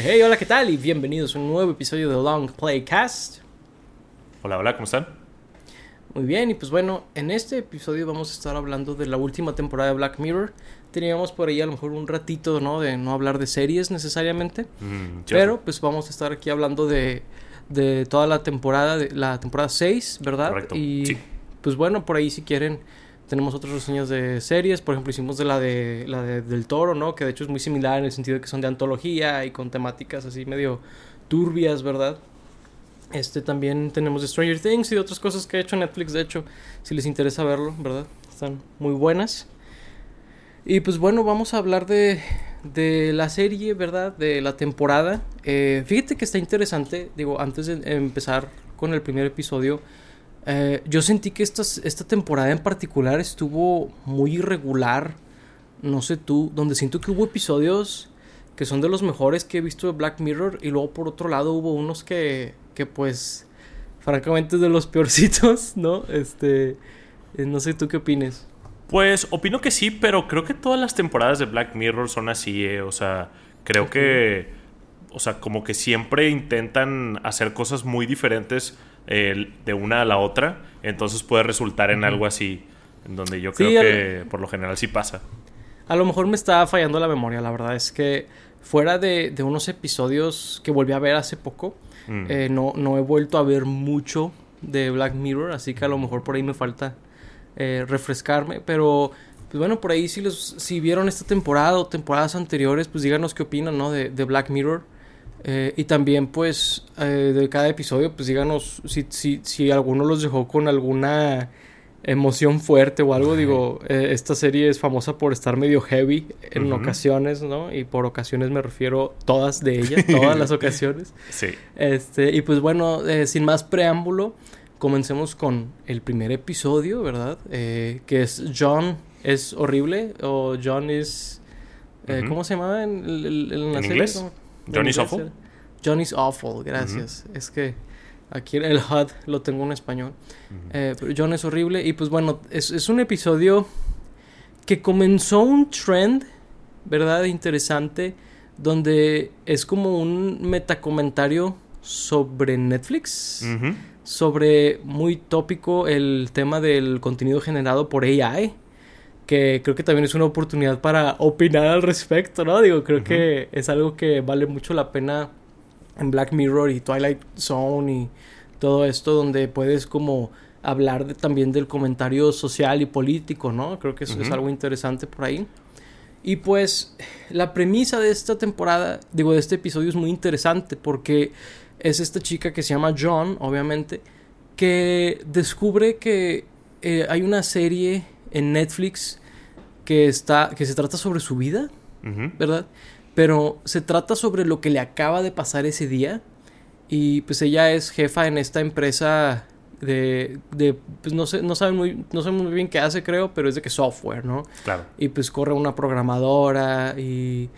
Hey, hola, ¿qué tal? Y bienvenidos a un nuevo episodio de Long Playcast. Hola, hola, ¿cómo están? Muy bien, y pues bueno, en este episodio vamos a estar hablando de la última temporada de Black Mirror. Teníamos por ahí a lo mejor un ratito, ¿no? De no hablar de series necesariamente. Mm, pero pues vamos a estar aquí hablando de, de toda la temporada, de la temporada 6, ¿verdad? Correcto, Y sí. pues bueno, por ahí si quieren tenemos otras reseñas de series, por ejemplo hicimos de la de la de, del Toro, ¿no? Que de hecho es muy similar en el sentido de que son de antología y con temáticas así medio turbias, ¿verdad? Este también tenemos de Stranger Things y de otras cosas que ha hecho Netflix, de hecho, si les interesa verlo, ¿verdad? Están muy buenas. Y pues bueno, vamos a hablar de, de la serie, ¿verdad? De la temporada. Eh, fíjate que está interesante, digo, antes de empezar con el primer episodio, eh, yo sentí que esta, esta temporada en particular estuvo muy irregular, no sé tú, donde siento que hubo episodios que son de los mejores que he visto de Black Mirror y luego por otro lado hubo unos que, que pues, francamente es de los peorcitos, ¿no? Este, eh, no sé tú qué opines. Pues opino que sí, pero creo que todas las temporadas de Black Mirror son así, eh. O sea, creo que. O sea, como que siempre intentan hacer cosas muy diferentes eh, de una a la otra. Entonces puede resultar en algo así. En donde yo Sí, creo al- que por lo general sí pasa. A lo mejor me estaba fallando la memoria, la verdad es que fuera de, de unos episodios que volví a ver hace poco, Mm. eh, no, no he vuelto a ver mucho de Black Mirror, así que a lo mejor por ahí me falta eh, refrescarme, pero pues bueno, por ahí si, los, si vieron esta temporada o temporadas anteriores, pues díganos qué opinan, ¿no? De, de Black Mirror. Eh, y también pues eh, de cada episodio, pues díganos si, si, si alguno los dejó con alguna emoción fuerte o algo. Digo, eh, esta serie es famosa por estar medio heavy en ocasiones, ¿no? Y por ocasiones me refiero todas de ellas, todas las ocasiones. Sí. Este, y pues bueno, eh, sin más preámbulo, comencemos con el primer episodio, ¿verdad? Que es John es horrible o John is... Ujú. ¿Cómo se llamaba en, el- en la ¿En serie? inglés? ¿Cómo? John En is inglés awful. era. John is awful, gracias. Es que aquí el HUD lo tengo en español. Eh, pero John es horrible y pues bueno, es, es un episodio que comenzó un trend, ¿verdad? Interesante, donde es como un metacomentario sobre Netflix, sobre muy tópico el tema del contenido generado por AI, que creo que también es una oportunidad para opinar al respecto, ¿no? Digo, creo que es algo que vale mucho la pena en Black Mirror y Twilight Zone y todo esto donde puedes como hablar de- también del comentario social y político, ¿no? Creo que eso es algo interesante por ahí. Y pues la premisa de esta temporada, digo, de este episodio es muy interesante porque es esta chica que se llama John, obviamente, que descubre que eh, hay una serie en Netflix que está que se trata sobre su vida. ¿verdad? Pero se trata sobre lo que le acaba de pasar ese día. Y pues ella es jefa en esta empresa de, de pues no sé, no saben muy, no sé muy bien qué hace, creo, pero es de que software, ¿no? Claro. Y pues corre una programadora y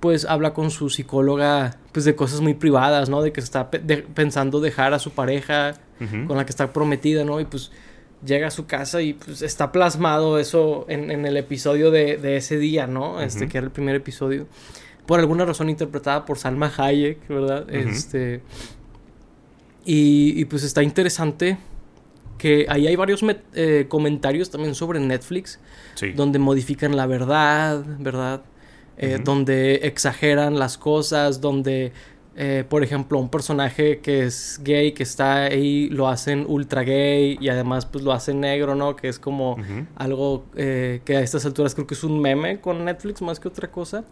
pues habla con su psicóloga pues de cosas muy privadas, ¿no? De que está pe- de- pensando dejar a su pareja con la que está prometida, ¿no? Y pues llega a su casa y pues está plasmado eso en, en el episodio de, de ese día, ¿no? Este, que era el primer episodio. Por alguna razón interpretada por Salma Hayek, ¿verdad? Este. Y, y, pues está interesante que ahí hay varios eh, comentarios también sobre Netflix Sí. donde modifican la verdad, ¿verdad? Eh. Donde exageran las cosas, donde, eh, por ejemplo, un personaje que es gay, que está ahí, lo hacen ultra gay y además pues lo hacen negro, ¿no? Que es como algo eh, que a estas alturas creo que es un meme con Netflix más que otra cosa.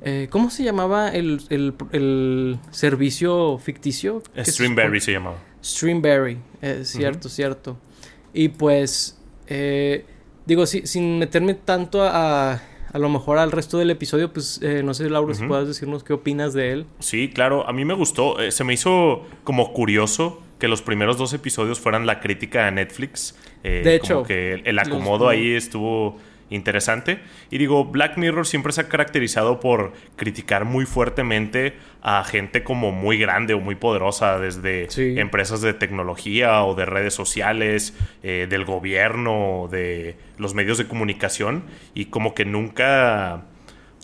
Eh, ¿Cómo se llamaba el, el- el servicio ficticio? se Streamberry se llamaba. Streamberry, cierto, cierto. Y pues, digo, si- sin meterme tanto a, a lo mejor al resto del episodio, pues eh, no sé, Laura, si Ujú. puedas decirnos qué opinas de él. Sí, claro, a mí me gustó. Eh, se me hizo como curioso que los primeros dos episodios fueran la crítica a Netflix. Eh, De como hecho, que el, los- acomodo ahí estuvo interesante. Y digo, Black Mirror siempre se ha caracterizado por criticar muy fuertemente a gente como muy grande o muy poderosa, desde Sí. empresas de tecnología o de redes sociales, eh, del gobierno, de los medios de comunicación. Y como que nunca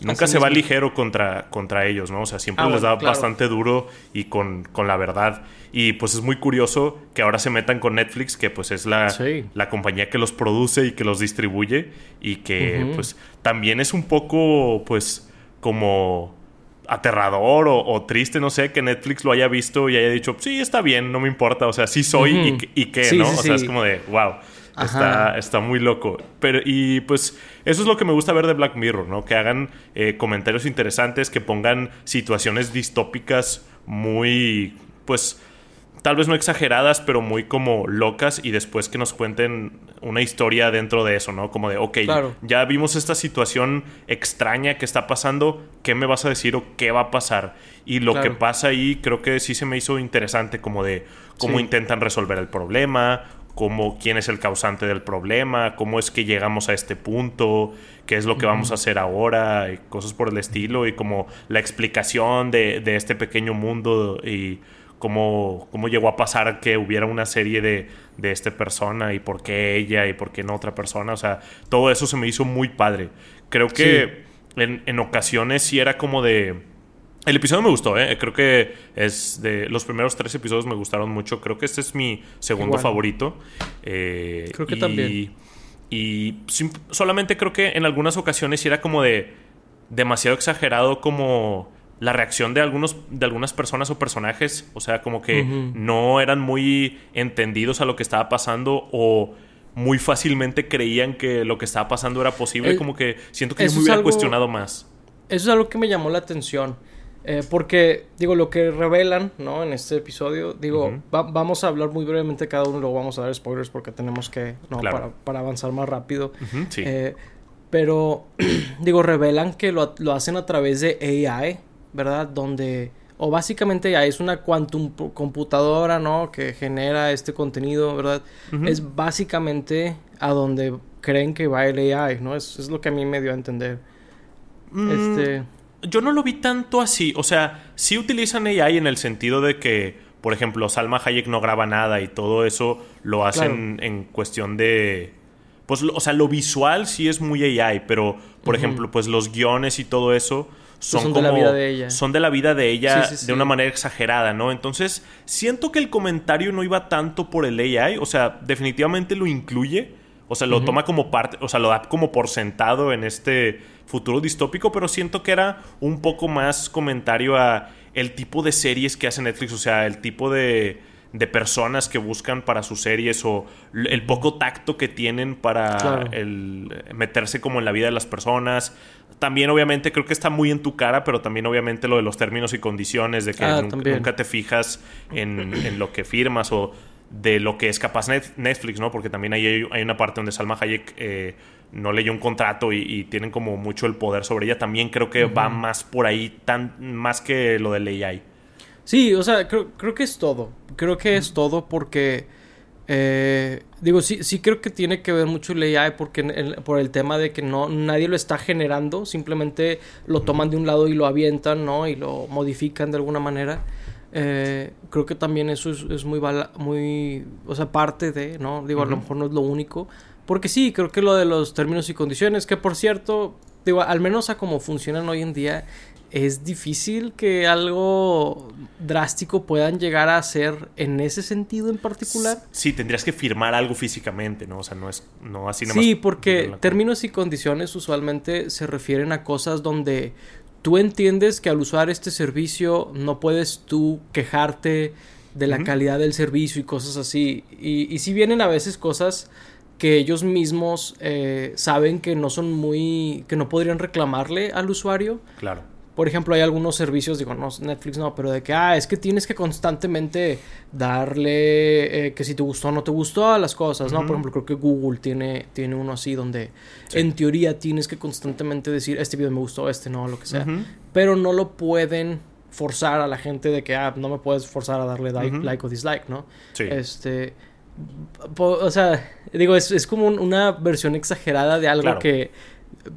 nunca se va ligero contra, contra ellos, ¿no? O sea, siempre ah, les da bastante duro y con, con, la verdad. Y pues es muy curioso que ahora se metan con Netflix, que pues es la, la compañía que los produce y que los distribuye y que pues también es un poco pues como aterrador o, triste, no sé, que Netflix lo haya visto y haya dicho, sí, está bien, no me importa, o sea, sí soy y, y, qué, ¿no? o sea, es como de, wow. Está, está, muy loco. Pero, y pues eso es lo que me gusta ver de Black Mirror, ¿no? Que hagan eh, comentarios interesantes, que pongan situaciones distópicas muy, pues, tal vez no exageradas, pero muy como locas y después que nos cuenten una historia dentro de eso, ¿no? Como de, ok, ya vimos esta situación extraña que está pasando, ¿qué me vas a decir o qué va a pasar? Y lo que pasa ahí creo que sí se me hizo interesante, como de cómo intentan resolver el problema, cómo, quién es el causante del problema, cómo es que llegamos a este punto, qué es lo que vamos a hacer ahora, y cosas por el estilo, y como la explicación de, de este pequeño mundo y cómo, cómo llegó a pasar que hubiera una serie de, de esta persona y por qué ella y por qué no otra persona. O sea, todo eso se me hizo muy padre. Creo que en, en ocasiones sí era como de el episodio me gustó, ¿eh? Creo que es de los primeros tres episodios me gustaron mucho. Creo que este es mi segundo favorito. Eh, creo que también. Y solamente creo que en algunas ocasiones era como de demasiado exagerado como la reacción de algunos de algunas personas o personajes, o sea, como que no eran muy entendidos a lo que estaba pasando o muy fácilmente creían que lo que estaba pasando era posible, como que siento que yo me hubiera cuestionado más. Eso es algo que me llamó la atención. Eh, porque, digo, lo que revelan, ¿no? En este episodio, digo, vamos a hablar muy brevemente cada uno, luego vamos a dar spoilers porque tenemos que, ¿no? Para, avanzar más rápido. Eh, pero, digo, revelan que lo, hacen a través de AI, ¿verdad? Donde, o básicamente AI es una quantum computadora, ¿no? Que genera este contenido, ¿verdad? Es básicamente a donde creen que va el AI, ¿no? Es, es lo que a mí me dio a entender. Mm, este yo no lo vi tanto así. O sea, sí utilizan AI en el sentido de que, por ejemplo, Salma Hayek no graba nada y todo eso lo hacen en cuestión de. Pues, o sea, lo visual sí es muy AI, pero, por ejemplo, pues los guiones y todo eso pues son, como, de la vida de ella. Son de la vida de ella de una manera exagerada, ¿no? Entonces, siento que el comentario no iba tanto por el AI, o sea, definitivamente lo incluye, o sea, lo toma como parte, o sea, lo da como por sentado en este futuro distópico, pero siento que era un poco más comentario a el tipo de series que hace Netflix, o sea, el tipo de, de personas que buscan para sus series o el poco tacto que tienen para el meterse como en la vida de las personas. También obviamente creo que está muy en tu cara, pero también obviamente lo de los términos y condiciones, de que ah, nunca, te fijas en, en, lo que firmas o de lo que es capaz Netflix, ¿no? Porque también hay, hay una parte donde Salma Hayek eh, no leyó un contrato y, tienen como mucho el poder sobre ella. También creo que va más por ahí, tan, más que lo del AI. Sí, o sea, creo, creo que es todo. Creo que es todo porque... Eh, digo, sí, sí creo que tiene que ver mucho el AI porque por el tema de que no nadie lo está generando, simplemente lo toman de un lado y lo avientan, ¿no? Y lo modifican de alguna manera. Eh, creo que también eso es, muy, muy, o sea, parte de, ¿no? Digo, a lo mejor no es lo único, porque sí, creo que lo de los términos y condiciones, que por cierto, digo, al menos a como funcionan hoy en día, es difícil que algo drástico puedan llegar a ser en ese sentido en particular. Sí, tendrías que firmar algo físicamente, ¿no? O sea, no es no así Sí, porque términos y condiciones usualmente se refieren a cosas donde tú entiendes que al usar este servicio no puedes tú quejarte de la calidad del servicio y cosas así. Y, y si vienen a veces cosas que ellos mismos eh, saben que no son muy, que no podrían reclamarle al usuario. Claro. Por ejemplo, hay algunos servicios, digo, no, Netflix no, pero de que, ah, es que tienes que constantemente darle eh, que si te gustó o no te gustó a las cosas, ¿no? Por ejemplo, creo que Google tiene, tiene uno así donde en teoría tienes que constantemente decir, este video me gustó, este no, lo que sea. Pero no lo pueden forzar a la gente de que, ah, no me puedes forzar a darle like o dislike, ¿no? Sí. Este o sea, digo, es, como una versión exagerada de algo que...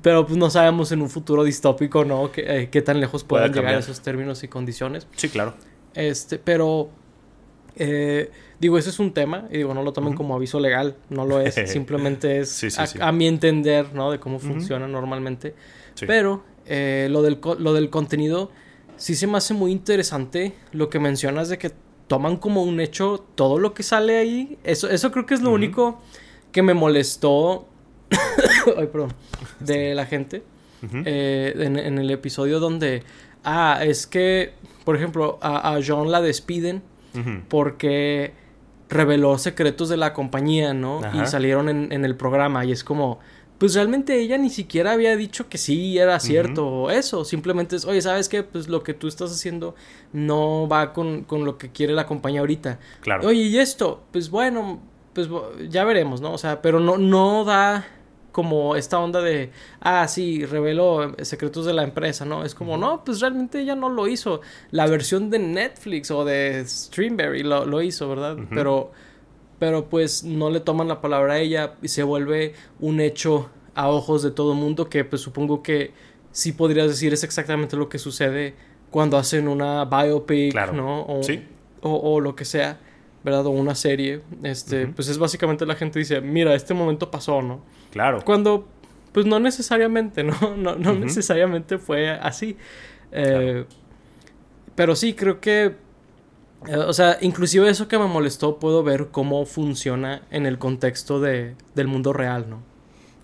Pero pues no sabemos en un futuro distópico, ¿no? Eh, qué tan lejos puedan llegar esos términos y condiciones. Sí, claro. Este, pero... Eh, digo, ese es un tema, y digo, no lo tomen como aviso legal, no lo es, simplemente es a, mi entender, ¿no? De cómo funciona normalmente. Pero eh, lo, del, lo del contenido, sí se me hace muy interesante lo que mencionas de que toman como un hecho todo lo que sale ahí. Eso, eso creo que es lo único que me molestó. Ay, perdón. De la gente. Eh, en, el episodio donde. Ah, es que. Por ejemplo, a, a John la despiden. Porque reveló secretos de la compañía, ¿no? Y salieron en, en, el programa. Y es como pues realmente ella ni siquiera había dicho que sí era cierto eso. Simplemente es, oye, ¿sabes qué? Pues lo que tú estás haciendo no va con, con lo que quiere la compañía ahorita. Claro. Oye, ¿y esto? Pues bueno, pues ya veremos, ¿no? O sea, pero no, no da como esta onda de, ah, sí, reveló secretos de la empresa, ¿no? Es como, no, pues realmente ella no lo hizo. La versión de Netflix o de Streamberry lo, lo hizo, ¿verdad? Pero pero pues no le toman la palabra a ella y se vuelve un hecho a ojos de todo el mundo que pues supongo que sí podrías decir es exactamente lo que sucede cuando hacen una biopic, ¿no? O, o, lo que sea, ¿verdad? O una serie. Este, pues es básicamente la gente dice, mira, este momento pasó, ¿no? Claro. Cuando, pues no necesariamente, ¿no? No, no necesariamente fue así. Eh, pero sí, creo que eh, o sea, inclusive eso que me molestó puedo ver cómo funciona en el contexto de, del mundo real, ¿no?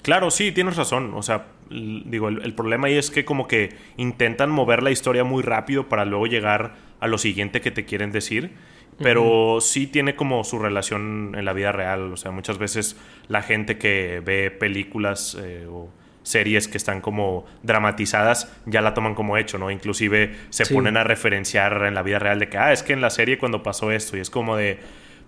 Claro, sí, tienes razón. O sea, digo, el, problema ahí es que como que intentan mover la historia muy rápido para luego llegar a lo siguiente que te quieren decir. Pero sí tiene como su relación en la vida real. O sea, muchas veces la gente que ve películas eh, o series que están como dramatizadas ya la toman como hecho, ¿no? Inclusive se ponen a referenciar en la vida real de que, ah, es que en la serie cuando pasó esto y es como de,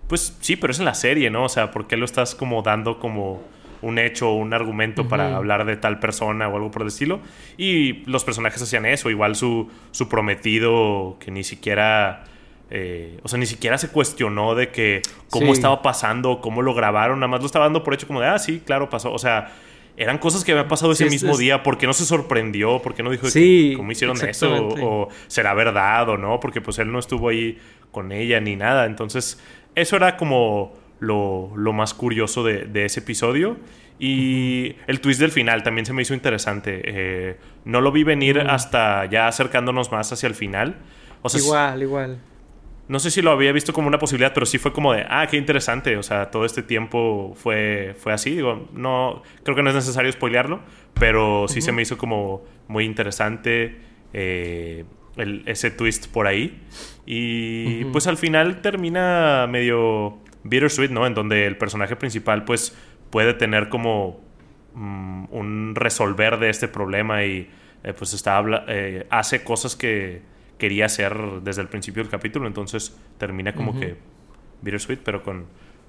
pues sí, pero es en la serie, ¿no? O sea, ¿por qué lo estás como dando como un hecho o un argumento para hablar de tal persona o algo por el estilo? Y los personajes hacían eso, igual su, su prometido que ni siquiera... Eh, o sea, ni siquiera se cuestionó de que cómo estaba pasando, cómo lo grabaron, nada más lo estaba dando por hecho como de, ah, sí, claro, pasó. O sea, eran cosas que habían pasado ese mismo día. ¿Por qué no se sorprendió? ¿Por qué no dijo sí, cómo hicieron eso? O, será verdad o no? Porque pues él no estuvo ahí con ella ni nada. Entonces, eso era como lo, más curioso de, ese episodio. Y el twist del final también se me hizo interesante. Eh, no lo vi venir hasta ya acercándonos más hacia el final. O sea, igual, igual no sé si lo había visto como una posibilidad, pero sí fue como de, ah, qué interesante, o sea, todo este tiempo fue, fue así, digo, no, creo que no es necesario spoilearlo, pero sí se me hizo como muy interesante eh, ese twist por ahí. Y pues al final termina medio bittersweet, ¿no? En donde el personaje principal pues puede tener como mm, un resolver de este problema y eh, pues está, eh, hace cosas que quería hacer desde el principio del capítulo. Entonces termina como que bittersweet, pero con,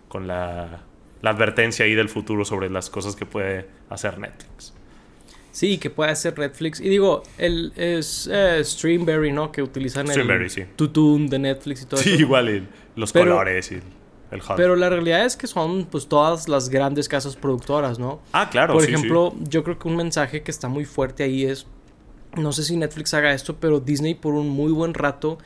con la, la, advertencia ahí del futuro sobre las cosas que puede hacer Netflix. Sí, que puede hacer Netflix. Y digo, el es eh, Streamberry, ¿no? Que utilizan el sí. de Netflix y todo sí, eso. Sí, igual, los colores y el HUD. Pero la realidad es que son pues todas las grandes casas productoras, ¿no? Ah, claro. Por ejemplo, yo creo que un mensaje que está muy fuerte ahí es no sé si Netflix haga esto, pero Disney por un muy buen rato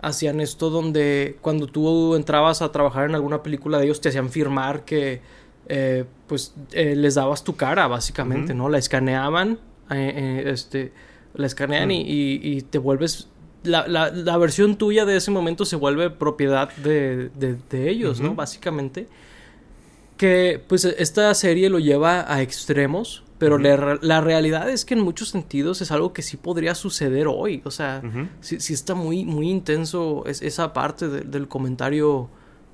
hacían esto donde cuando tú entrabas a trabajar en alguna película de ellos te hacían firmar que eh, pues eh, les dabas tu cara básicamente, ¿no? La escaneaban, eh, este, la escanean y, te vuelves... La, la, versión tuya de ese momento se vuelve propiedad de, de, ellos, ¿no? Básicamente. Que pues esta serie lo lleva a extremos pero la, realidad es que en muchos sentidos es algo que sí podría suceder hoy. O sea, sí, está muy, muy intenso esa parte del comentario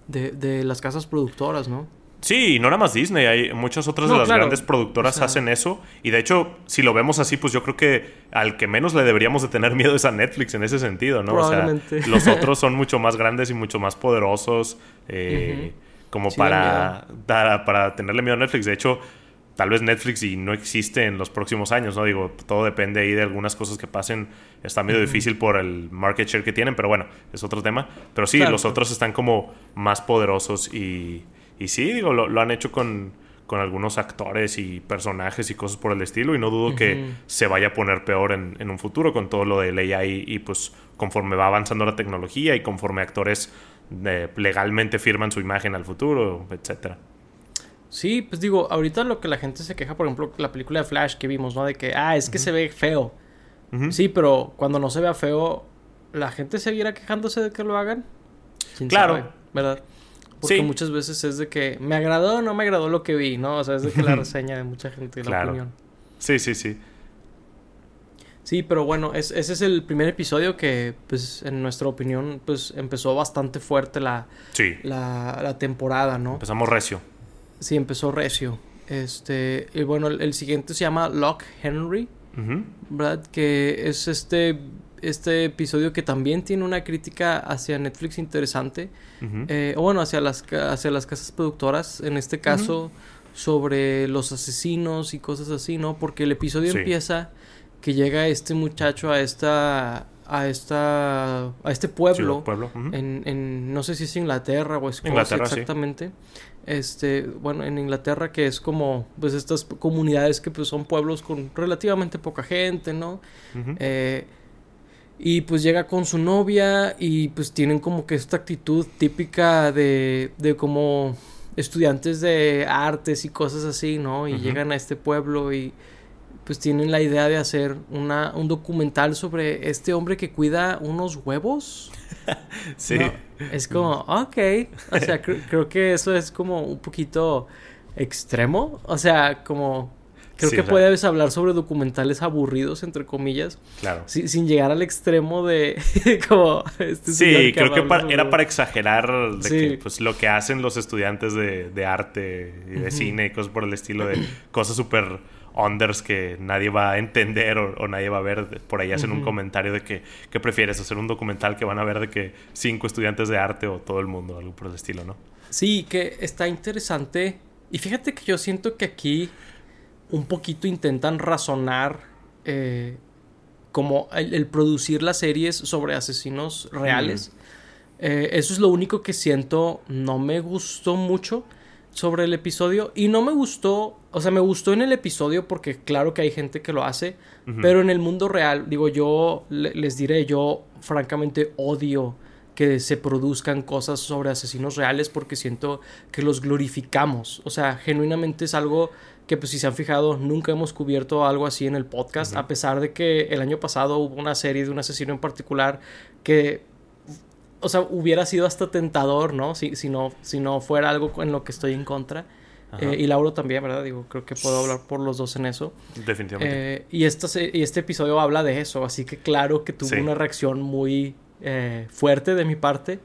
de, las casas productoras, ¿no? Sí, no nada más Disney, hay muchas otras de las grandes productoras hacen eso. Y de hecho, si lo vemos así, pues yo creo que al que menos le deberíamos de tener miedo es a Netflix en ese sentido, ¿no? O sea, los otros son mucho más grandes y mucho más poderosos eh, como para, para tenerle miedo a Netflix. De hecho, tal vez Netflix y no existe en los próximos años, ¿no? Digo, todo depende ahí de algunas cosas que pasen. Está medio difícil por el market share que tienen, pero bueno, es otro tema. Pero sí, los otros están como más poderosos y, y sí, digo, lo, han hecho con, con, algunos actores y personajes y cosas por el estilo y no dudo que se vaya a poner peor en, en, un futuro con todo lo de AI y pues conforme va avanzando la tecnología y conforme actores eh, legalmente firman su imagen al futuro, etcétera. Sí, pues digo, ahorita lo que la gente se queja, por ejemplo, la película de Flash que vimos, ¿no? De que, ah, es que se ve feo. Sí, pero cuando no se vea feo, ¿la gente seguirá quejándose de que lo hagan? claro. ¿Verdad? Porque muchas veces es de que me agradó o no me agradó lo que vi, ¿no? O sea, es de que la reseña de mucha gente, la opinión. Sí, sí, sí. Sí, pero bueno, ese es el primer episodio que, pues, en nuestra opinión, pues, empezó bastante fuerte la, la, temporada, ¿no? Empezamos recio. Sí, empezó recio. Este, y bueno, el, siguiente se llama Lock Henry, ¿verdad? Que es este, este episodio que también tiene una crítica hacia Netflix interesante, eh, o bueno, hacia las, hacia las casas productoras, en este caso, sobre los asesinos y cosas así, ¿no? Porque el episodio empieza que llega este muchacho a esta a esta a este pueblo, en, en, no sé si es Inglaterra o Escocia exactamente este bueno en Inglaterra que es como pues estas comunidades que pues son pueblos con relativamente poca gente no eh, y pues llega con su novia y pues tienen como que esta actitud típica de de como estudiantes de artes y cosas así no y llegan a este pueblo y pues tienen la idea de hacer una, un documental sobre este hombre que cuida unos huevos. sí. es como, ok. O sea, creo que eso es como un poquito extremo. O sea, como... Creo que puedes hablar sobre documentales aburridos, entre comillas. Claro. sin llegar al extremo de como... Este sí, creo que era para exagerar de que, pues, lo que hacen los estudiantes de, de arte y de cine y cosas por el estilo de cosas súper unders que nadie va a entender o, nadie va a ver. Por ahí hacen un comentario de que, ¿qué prefieres? ¿Hacer un documental que van a ver de que cinco estudiantes de arte o todo el mundo? Algo por el estilo, ¿no? Sí, que está interesante. Y fíjate que yo siento que aquí un poquito intentan razonar eh, como el, producir las series sobre asesinos reales. Eh, eso es lo único que siento no me gustó mucho sobre el episodio y no me gustó, o sea, me gustó en el episodio porque claro que hay gente que lo hace, pero en el mundo real, digo, yo les diré, yo francamente odio que se produzcan cosas sobre asesinos reales porque siento que los glorificamos, o sea, genuinamente es algo que pues si se han fijado nunca hemos cubierto algo así en el podcast, a pesar de que el año pasado hubo una serie de un asesino en particular que o sea, hubiera sido hasta tentador, ¿no? Si, si, no, si no fuera algo en lo que estoy en contra. Eh, y Lauro también, ¿verdad? Digo, creo que puedo hablar por los dos en eso. Definitivamente. Eh, y, este, y este episodio habla de eso, así que claro que tuvo una reacción muy eh, fuerte de mi parte,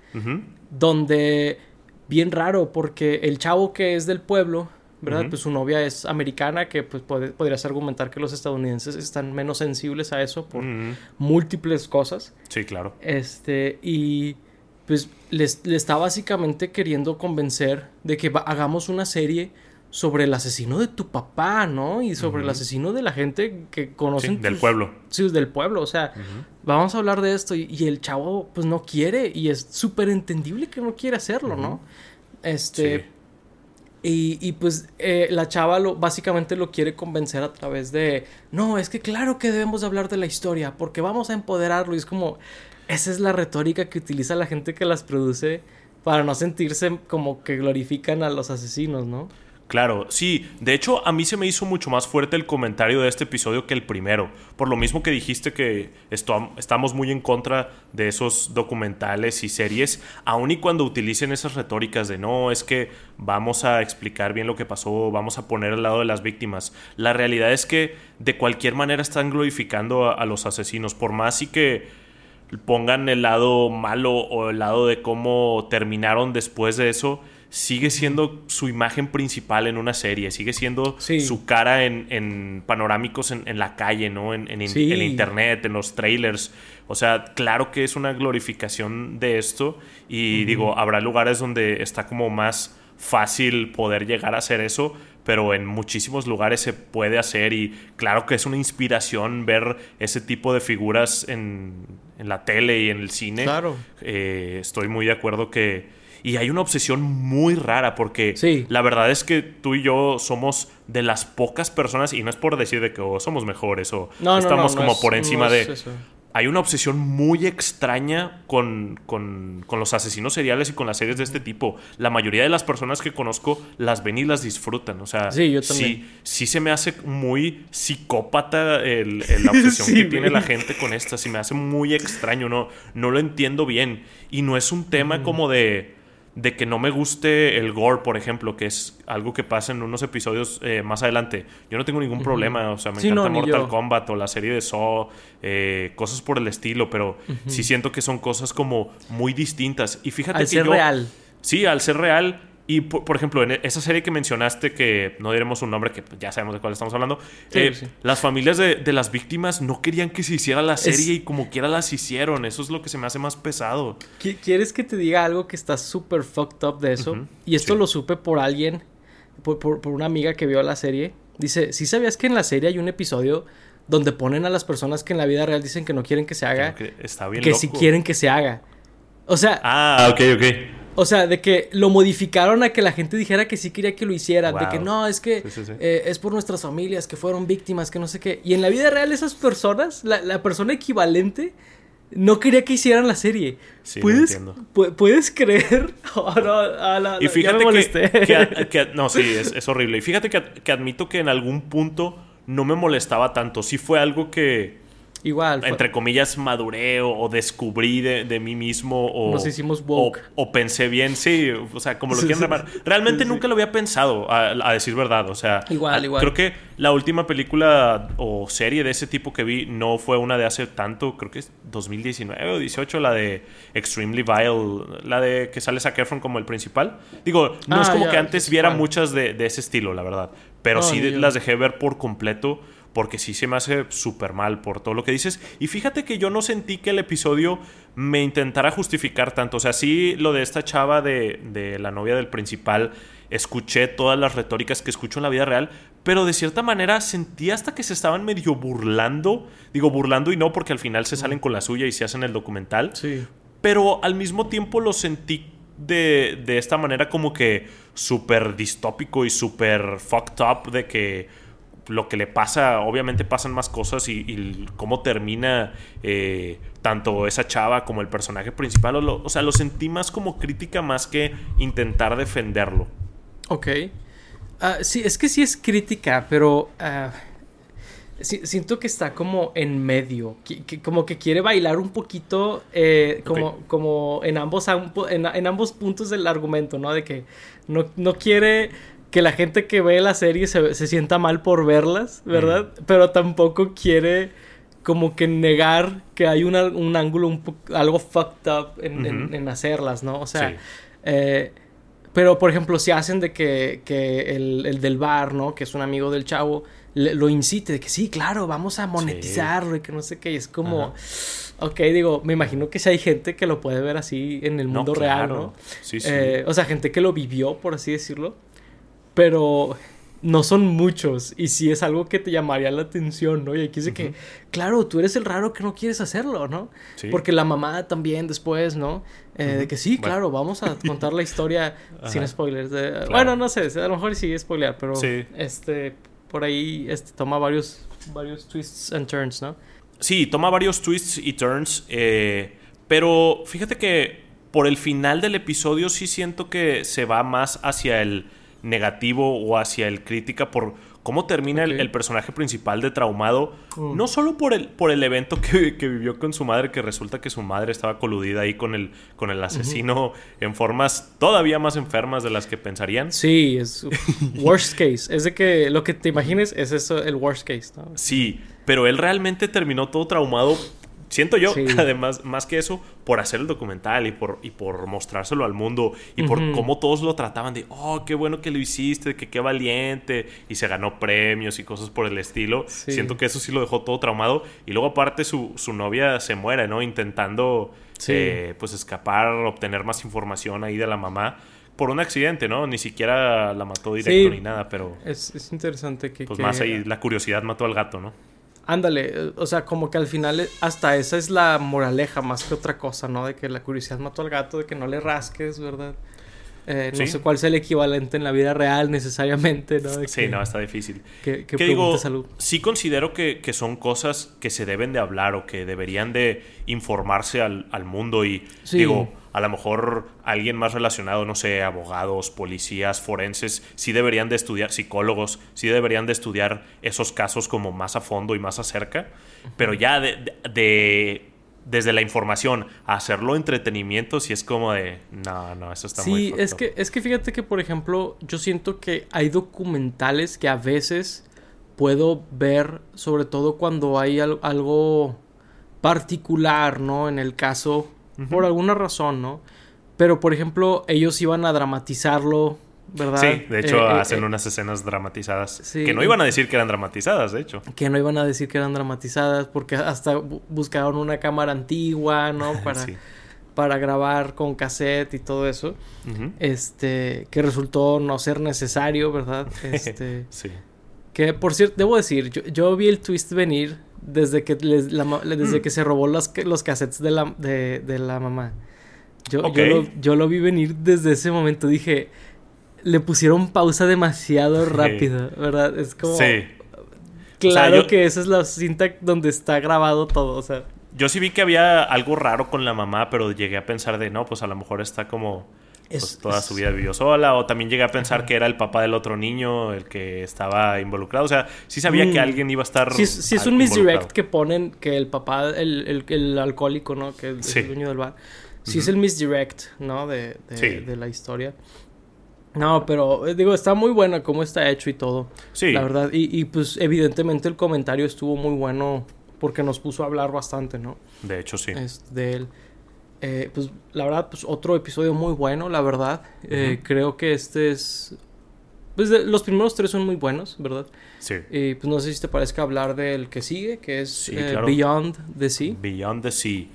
donde, bien raro, porque el chavo que es del pueblo, ¿verdad? Pues su novia es americana, que pues podrías argumentar que los estadounidenses están menos sensibles a eso por múltiples cosas. Sí, claro. Este, y pues le está básicamente queriendo convencer de que hagamos una serie sobre el asesino de tu papá, ¿no? Y sobre el asesino de la gente que conocen. Sí, del pueblo. Sí, del pueblo. O sea, vamos a hablar de esto. Y, el chavo, pues no quiere. Y es súper entendible que no quiere hacerlo, ¿no? Este. Y, y, pues eh, la chava lo, básicamente lo quiere convencer a través de. No, es que claro que debemos hablar de la historia. Porque vamos a empoderarlo. Y es como esa es la retórica que utiliza la gente que las produce para no sentirse como que glorifican a los asesinos, ¿no? Claro, sí. De hecho, a mí se me hizo mucho más fuerte el comentario de este episodio que el primero. Por lo mismo que dijiste que estamos muy en contra de esos documentales y series, aun y cuando utilicen esas retóricas de no, es que vamos a explicar bien lo que pasó, vamos a poner al lado de las víctimas. La realidad es que de cualquier manera están glorificando a, a los asesinos, por más y que pongan el lado malo o el lado de cómo terminaron después de eso, sigue siendo su imagen principal en una serie, sigue siendo su cara en, panorámicos en, la calle, ¿no? En, en, internet, en los trailers. O sea, claro que es una glorificación de esto y digo, habrá lugares donde está como más fácil poder llegar a hacer eso, pero en muchísimos lugares se puede hacer y claro que es una inspiración ver ese tipo de figuras en, la tele y en el cine. Claro. Eh, estoy muy de acuerdo que... Y hay una obsesión muy rara porque la verdad es que tú y yo somos de las pocas personas, y no es por decir de que oh, somos mejores o estamos como por encima de... hay una obsesión muy extraña con, con, con, los asesinos seriales y con las series de este tipo. La mayoría de las personas que conozco las ven y las disfrutan. O sea, sí, yo también. sí, se me hace muy psicópata el, la obsesión que tiene la gente con esta. Sí me hace muy extraño. No, no lo entiendo bien. Y no es un tema como de de que no me guste el gore, por ejemplo, que es algo que pasa en unos episodios eh, más adelante. Yo no tengo ningún problema, o sea, me encanta Mortal Kombat o la serie de Saw, eh, cosas por el estilo, pero sí siento que son cosas como muy distintas. Y fíjate al ser real. Sí, al ser real y por, ejemplo, en esa serie que mencionaste, que no diremos un nombre, que ya sabemos de cuál estamos hablando, eh, las familias de, las víctimas no querían que se hiciera la serie y como quiera las hicieron. Eso es lo que se me hace más pesado. ¿Quieres que te diga algo que está súper fucked up de eso? Y esto lo supe por alguien, por, una amiga que vio la serie. Dice, ¿sí sabías que en la serie hay un episodio donde ponen a las personas que en la vida real dicen que no quieren que se haga, que, está bien que si quieren que se haga? O sea... Ah, ok, ok. O sea, de que lo modificaron a que la gente dijera que sí quería que lo hicieran. De que no, es que eh, es por nuestras familias que fueron víctimas, que no sé qué. Y en la vida real esas personas, la, persona equivalente, no quería que hicieran la serie. Sí, ¿Puedes, ¿Puedes creer? Oh, no, y fíjate que, que, No, sí, es, es horrible. Y fíjate que, que admito que en algún punto no me molestaba tanto. Sí fue algo que Igual. Entre comillas, maduré o, descubrí de, mí mismo o... Nos hicimos woke. O, pensé bien, sí, o sea, como lo quieran llamar. Realmente nunca lo había pensado, a, decir verdad, o sea... Igual, igual. Creo que la última película o serie de ese tipo que vi no fue una de hace tanto, creo que es 2019 o 18, la de Extremely Vile, la de que sale Zac Efron como el principal. Digo, no es ah, como que antes viera muchas de, ese estilo, la verdad. Pero sí las dejé ver por completo porque sí se me hace súper mal por todo lo que dices. Y fíjate que yo no sentí que el episodio me intentara justificar tanto. O sea, sí lo de esta chava de, de la novia del principal, escuché todas las retóricas que escucho en la vida real, pero de cierta manera sentí hasta que se estaban medio burlando. Digo, burlando y no porque al final se salen con la suya y se hacen el documental. Sí. Pero al mismo tiempo lo sentí de, de esta manera como que súper distópico y súper fucked up de que lo que le pasa, obviamente pasan más cosas y, cómo termina eh, tanto esa chava como el personaje principal. O, sea, lo sentí más como crítica más que intentar defenderlo. Ok. Ah, sí, es que sí es crítica, pero uh, siento que está como en medio. como que quiere bailar un poquito eh, como, como en, ambos, en, ambos puntos del argumento, ¿no? De que no, no quiere que la gente que ve la serie se, sienta mal por verlas, ¿verdad? Pero tampoco quiere como que negar que hay un ángulo un algo fucked up en, hacerlas, ¿no? O sea, eh, pero por ejemplo, si hacen de que, el, del bar, ¿no? Que es un amigo del chavo, lo incite de que sí, claro, vamos a monetizarlo y que no sé qué, y es como... Ok, digo, me imagino que si hay gente que lo puede ver así en el mundo real, ¿no? Sí, sí. Eh, o sea, gente que lo vivió, por así decirlo pero no son muchos y si es algo que te llamaría la atención, ¿no? Y aquí dice que, claro, tú eres el raro que no quieres hacerlo, ¿no? Porque la mamá también después, ¿no? Eh, de que sí, claro, vamos a contar la historia sin spoilers. Bueno, no sé, a lo mejor sí spoilear, pero este por ahí este, toma varios, varios twists and turns, ¿no? Sí, toma varios twists y turns, eh, pero fíjate que por el final del episodio sí siento que se va más hacia el negativo o hacia el crítica por cómo termina el, personaje principal de traumado, mm. no solo por el, por el evento que, vivió con su madre, que resulta que su madre estaba coludida ahí con el, con el asesino en formas todavía más enfermas de las que pensarían. Sí, es worst case. Es de que lo que te imagines es eso, el worst case. Sí, pero él realmente terminó todo traumado siento yo, además, más que eso, por hacer el documental y por, y por mostrárselo al mundo y por cómo todos lo trataban de, oh, qué bueno que lo hiciste, que qué valiente, y se ganó premios y cosas por el estilo. Siento que eso sí lo dejó todo traumado. Y luego aparte su, su novia se muere, ¿no? Intentando, eh, pues, escapar, obtener más información ahí de la mamá por un accidente, ¿no? Ni siquiera la mató directo ni nada, pero... Es, es interesante que... Pues más ahí la curiosidad mató al gato, ¿no? Ándale, o sea, como que al final hasta esa es la moraleja más que otra cosa, ¿no? De que la curiosidad mató al gato, de que no le rasques, ¿verdad? Eh, no sé cuál es el equivalente en la vida real necesariamente, ¿no? sí, no, está difícil. ¿Qué, digo? Salud? Sí considero que, son cosas que se deben de hablar o que deberían de informarse al, mundo y digo, a lo mejor alguien más relacionado, no sé, abogados, policías, forenses, sí deberían de estudiar, psicólogos, sí deberían de estudiar esos casos como más a fondo y más acerca, pero ya de desde la información a hacerlo entretenimiento, si es como de, no, no, eso está muy Sí, es que, es que fíjate que, por ejemplo, yo siento que hay documentales que a veces puedo ver, sobre todo cuando hay algo particular, ¿no? En el caso, por alguna razón, ¿no? Pero, por ejemplo, ellos iban a dramatizarlo ¿verdad? Sí, de hecho eh, eh, hacen eh, unas escenas dramatizadas. que no iban a decir que eran dramatizadas, de hecho. Que no iban a decir que eran dramatizadas porque hasta buscaron una cámara antigua, ¿no? Para, para grabar con cassette y todo eso. Este, que resultó no ser necesario, ¿verdad? Este, sí. Que por cierto, debo decir, yo, vi el twist venir desde que, desde mm. que se robó los, los cassettes de la, de, la mamá. Yo, yo lo vi venir desde ese momento. Dije, le pusieron pausa demasiado rápido, ¿verdad? Es como... Sí. Claro que esa es la cinta donde está grabado todo, o sea... Yo sí vi que había algo raro con la mamá, pero llegué a pensar de, no, pues a lo mejor está como... Pues, toda su vida vivió sola, o también llegué a pensar que era el papá del otro niño el que estaba involucrado. O sea, sí sabía que mm. alguien iba a estar. Sí, sí es un misdirect que ponen que el papá, el, el, alcohólico, ¿no? Que es el dueño del bar. Sí es el misdirect, ¿no? De, de, de la historia. No, pero eh, digo, está muy buena cómo está hecho y todo. Sí. La verdad. Y, pues evidentemente el comentario estuvo muy bueno porque nos puso a hablar bastante, ¿no? De hecho, sí. Es de él. Eh, pues la verdad, pues otro episodio muy bueno, la verdad. Eh, creo que este es... Pues los primeros tres son muy buenos, ¿verdad? Sí. Y pues no sé si te parezca hablar del que sigue, que es Beyond the Sea. Beyond the Sea.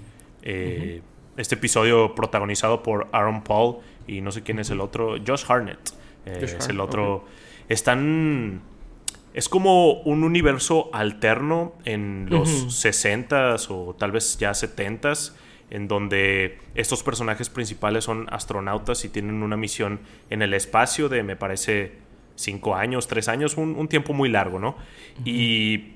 Este episodio protagonizado por Aaron Paul y no sé quién es el otro, Josh Harnett. Eh, es el otro. Están. Es como un universo alterno en los 60s o tal vez ya 70s, en donde estos personajes principales son astronautas y tienen una misión en el espacio de, me parece, cinco años, tres años, un, tiempo muy largo, ¿no? Y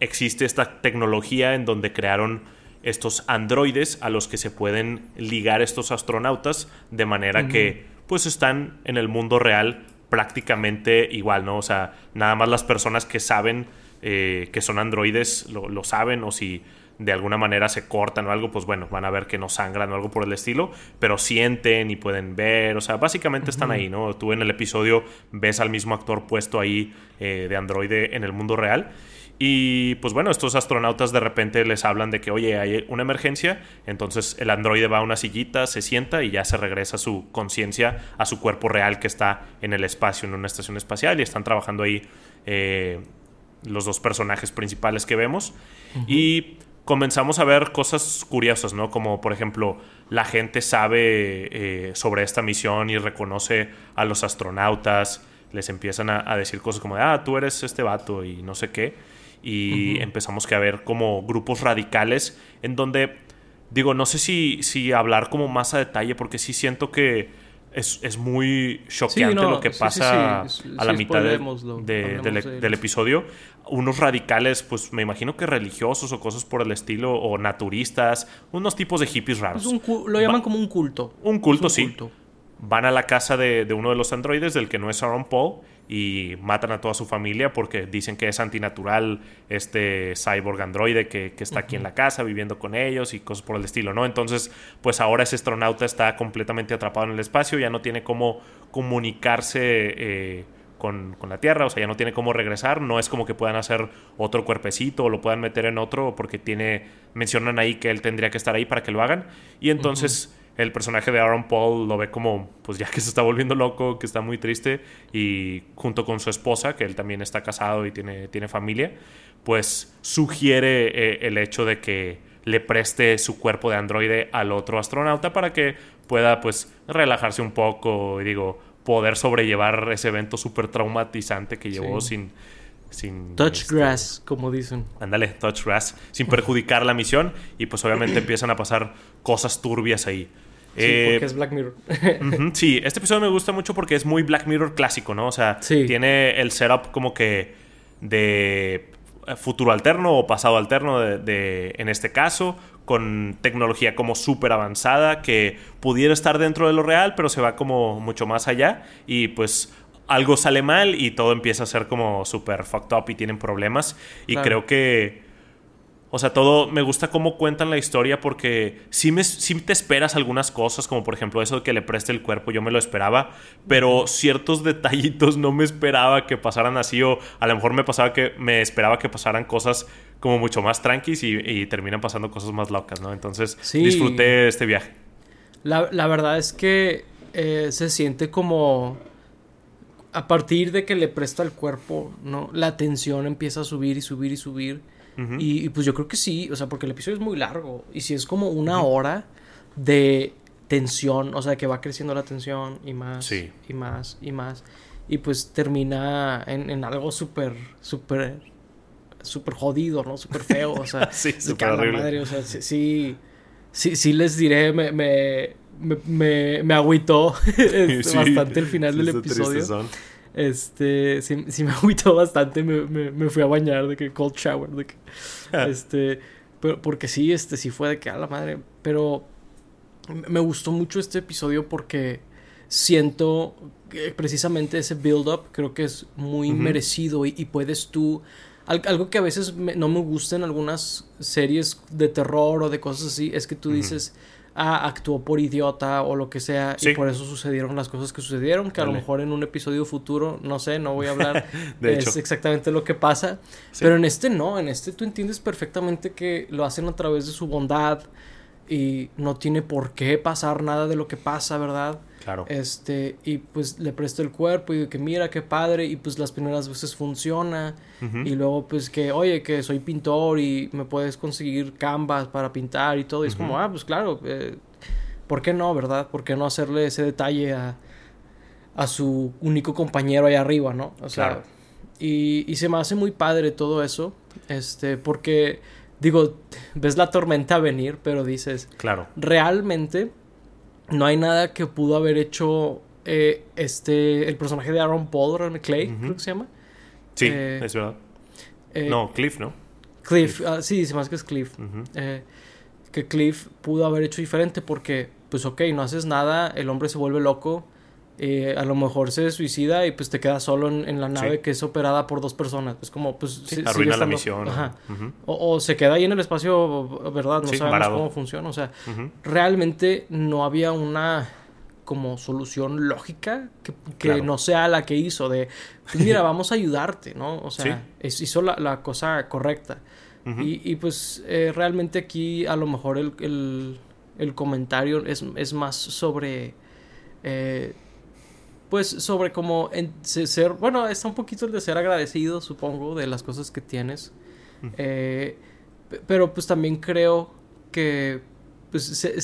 existe esta tecnología en donde crearon estos androides a los que se pueden ligar estos astronautas de manera que pues están en el mundo real prácticamente igual, ¿no? O sea, nada más las personas que saben eh, que son androides lo, saben o si de alguna manera se cortan o algo, pues bueno, van a ver que no sangran o algo por el estilo, pero sienten y pueden ver, o sea, básicamente están ahí, ¿no? Tú en el episodio ves al mismo actor puesto ahí eh, de androide en el mundo real y pues bueno, estos astronautas de repente les hablan de que, oye, hay una emergencia, entonces el androide va a una sillita, se sienta y ya se regresa su conciencia a su cuerpo real que está en el espacio, en una estación espacial, y están trabajando ahí eh, los dos personajes principales que vemos. Y comenzamos a ver cosas curiosas, ¿no? Como por ejemplo, la gente sabe eh, sobre esta misión y reconoce a los astronautas, les empiezan a, a decir cosas como, ah, tú eres este vato y no sé qué y empezamos a ver como grupos radicales en donde, digo, no sé si, si hablar como más a detalle porque sí siento que es, muy choqueante lo que pasa a la mitad del, episodio. Unos radicales, pues me imagino que religiosos o cosas por el estilo, o naturistas, unos tipos de hippies raros. lo llaman como un culto. Un culto, sí. Van a la casa de, de, uno de los androides, del que no es Aaron Paul, y matan a toda su familia porque dicen que es antinatural este cyborg androide que, está aquí en la casa viviendo con ellos y cosas por el estilo, ¿no? Entonces, pues ahora ese astronauta está completamente atrapado en el espacio, ya no tiene cómo comunicarse eh, con, la Tierra, o sea, ya no tiene cómo regresar, no es como que puedan hacer otro cuerpecito o lo puedan meter en otro porque tiene, mencionan ahí que él tendría que estar ahí para que lo hagan y entonces el personaje de Aaron Paul lo ve como, pues ya que se está volviendo loco, que está muy triste, y junto con su esposa, que él también está casado y tiene, tiene familia, pues sugiere eh, el hecho de que le preste su cuerpo de androide al otro astronauta para que pueda pues relajarse un poco y digo, poder sobrellevar ese evento súper traumatizante que llevó sin sin touch este, grass, como dicen. Ándale, touch grass, sin perjudicar la misión y pues obviamente empiezan a pasar cosas turbias ahí. Sí, porque eh, es Black Mirror. sí, este episodio me gusta mucho porque es muy Black Mirror clásico, ¿no? O sea, tiene el setup como que de futuro alterno o pasado alterno de, en este caso, con tecnología como súper avanzada que pudiera estar dentro de lo real, pero se va como mucho más allá y pues algo sale mal y todo empieza a ser como súper fucked up y tienen problemas y creo que o sea, todo me gusta cómo cuentan la historia porque sí, me, te esperas algunas cosas, como por ejemplo eso de que le preste el cuerpo, yo me lo esperaba, pero ciertos detallitos no me esperaba que pasaran así o a lo mejor me pasaba que me esperaba que pasaran cosas como mucho más tranquis y, terminan pasando cosas más locas, ¿no? Entonces disfruté este viaje. La, verdad es que eh, se siente como a partir de que le presta el cuerpo, ¿no? La tensión empieza a subir y subir y subir y, pues yo creo que sí, o sea, porque el episodio es muy largo. Y si es como una hora de tensión, o sea, que va creciendo la tensión y más, y más, y más. Y pues termina en, algo súper, súper, súper jodido, ¿no? Súper feo, o sea, sí. Madre, o sea, sí, sí, sí, les diré, me, me, me, me, agüitó bastante el final del episodio. Este, sí, sí me agüitó bastante, me, me, fui a bañar de que cold shower, de que, ah. este, pero, porque sí, este, sí fue de que a la madre, pero me gustó mucho este episodio porque siento que precisamente ese build up creo que es muy merecido y, puedes tú algo que a veces no me gusta en algunas series de terror o de cosas así es que tú dices ah, actuó por idiota o lo que sea y por eso sucedieron las cosas que sucedieron, que a lo mejor en un episodio futuro, no sé, no voy a hablar, de es exactamente lo que pasa, pero en este no, en este tú entiendes perfectamente que lo hacen a través de su bondad y no tiene por qué pasar nada de lo que pasa, ¿verdad? Claro. Este, y pues le presto el cuerpo y digo que mira qué padre, y pues las primeras veces funciona, y luego pues que, oye, que soy pintor y me puedes conseguir canvas para pintar y todo, y es como, ah, pues claro, eh, ¿por qué no, verdad? ¿Por qué no hacerle ese detalle a, a su único compañero ahí arriba, ¿no? O sea, y, y se me hace muy padre todo eso, este, porque, digo, ves la tormenta venir, pero dices, claro, realmente no hay nada que pudo haber hecho eh, este el personaje de Aaron Paul, Clay, creo que se llama. Sí, eh, es verdad. Eh, no, Cliff, ¿no? Cliff, ah, sí, dice más que es Cliff. que Cliff pudo haber hecho diferente porque, pues ok, no haces nada, el hombre se vuelve loco eh, a lo mejor se suicida y pues te quedas solo en, la nave que es operada por dos personas. Es como, pues... arruina la misión. o, se queda ahí en el espacio, ¿verdad? No sabemos cómo funciona. O sea, realmente no había una como solución lógica que, no sea la que hizo de, pues, mira, vamos a ayudarte, ¿no? O sea, hizo la, cosa correcta. y, pues eh, realmente aquí a lo mejor el, el, comentario es, es, más sobre... Eh, pues sobre cómo ser, bueno, está un poquito el de ser agradecido, supongo, de las cosas que tienes. Eh, pero pues también creo que pues se,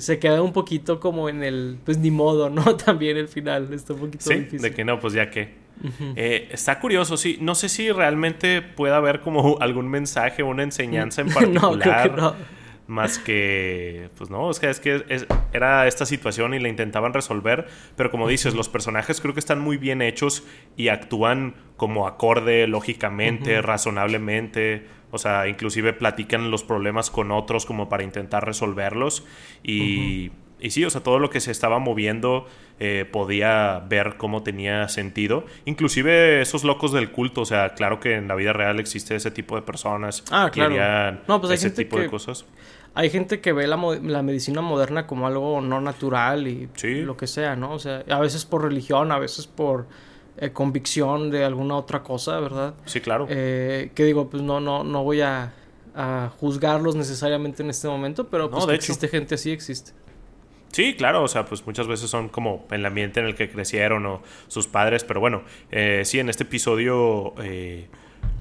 se, queda un poquito como en el, pues ni modo, ¿no? También el final está un poquito sí, de que no, pues ya que. Eh, está curioso, sí. No sé si realmente puede haber como algún mensaje o una enseñanza en particular. no, creo que no más que, pues no, es que, es que era esta situación y la intentaban resolver, pero como dices, los personajes creo que están muy bien hechos y actúan como acorde, lógicamente, razonablemente, o sea, inclusive platican los problemas con otros como para intentar resolverlos y... Y sí, o sea, todo lo que se estaba moviendo eh, podía ver cómo tenía sentido. Inclusive esos locos del culto, o sea, claro que en la vida real existe ese tipo de personas ah, claro. no, pues ese tipo de cosas hay gente que ve la, la, medicina moderna como algo no natural y lo que sea, ¿no? O sea, a veces por religión, a veces por eh, convicción de alguna otra cosa, ¿verdad? Sí, claro. Eh, que digo, pues no, no, no voy a, a, juzgarlos necesariamente en este momento, pero pues existe gente así, existe. Sí, claro, o sea, pues muchas veces son como el ambiente en el que crecieron o sus padres, pero bueno, eh, sí, en este episodio eh,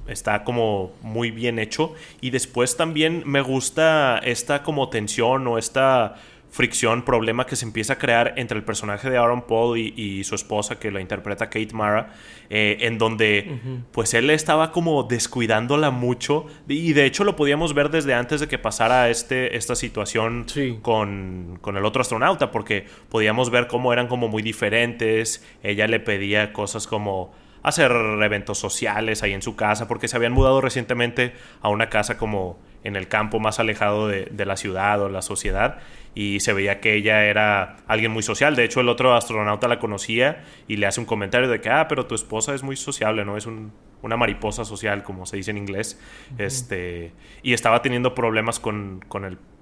está como muy bien hecho. Y después también me gusta esta como tensión o esta fricción, problema que se empieza a crear entre el personaje de Aaron Paul y, su esposa, que la interpreta Kate Mara, eh, en donde pues él estaba como descuidándola mucho. Y de hecho lo podíamos ver desde antes de que pasara este, esta situación con, con, el otro astronauta, porque podíamos ver cómo eran como muy diferentes, ella le pedía cosas como hacer eventos sociales ahí en su casa, porque se habían mudado recientemente a una casa como en el campo más alejado de, de la ciudad o la sociedad y se veía que ella era alguien muy social. De hecho, el otro astronauta la conocía y le hace un comentario de que, ah, pero tu esposa es muy sociable, ¿no? Es una mariposa social, como se dice en inglés. este, y estaba teniendo problemas con,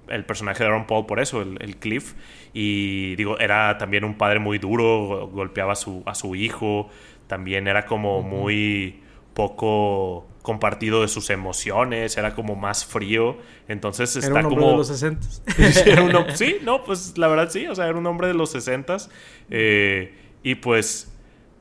el, personaje de Aaron Paul por eso, el, Cliff. Y digo, era también un padre muy duro, golpeaba a su, a su hijo, también era como muy poco compartido de sus emociones, era como más frío. Entonces está era un como. de los 60 sí, no, pues la verdad sí, o sea, era un hombre de los 60 eh, y pues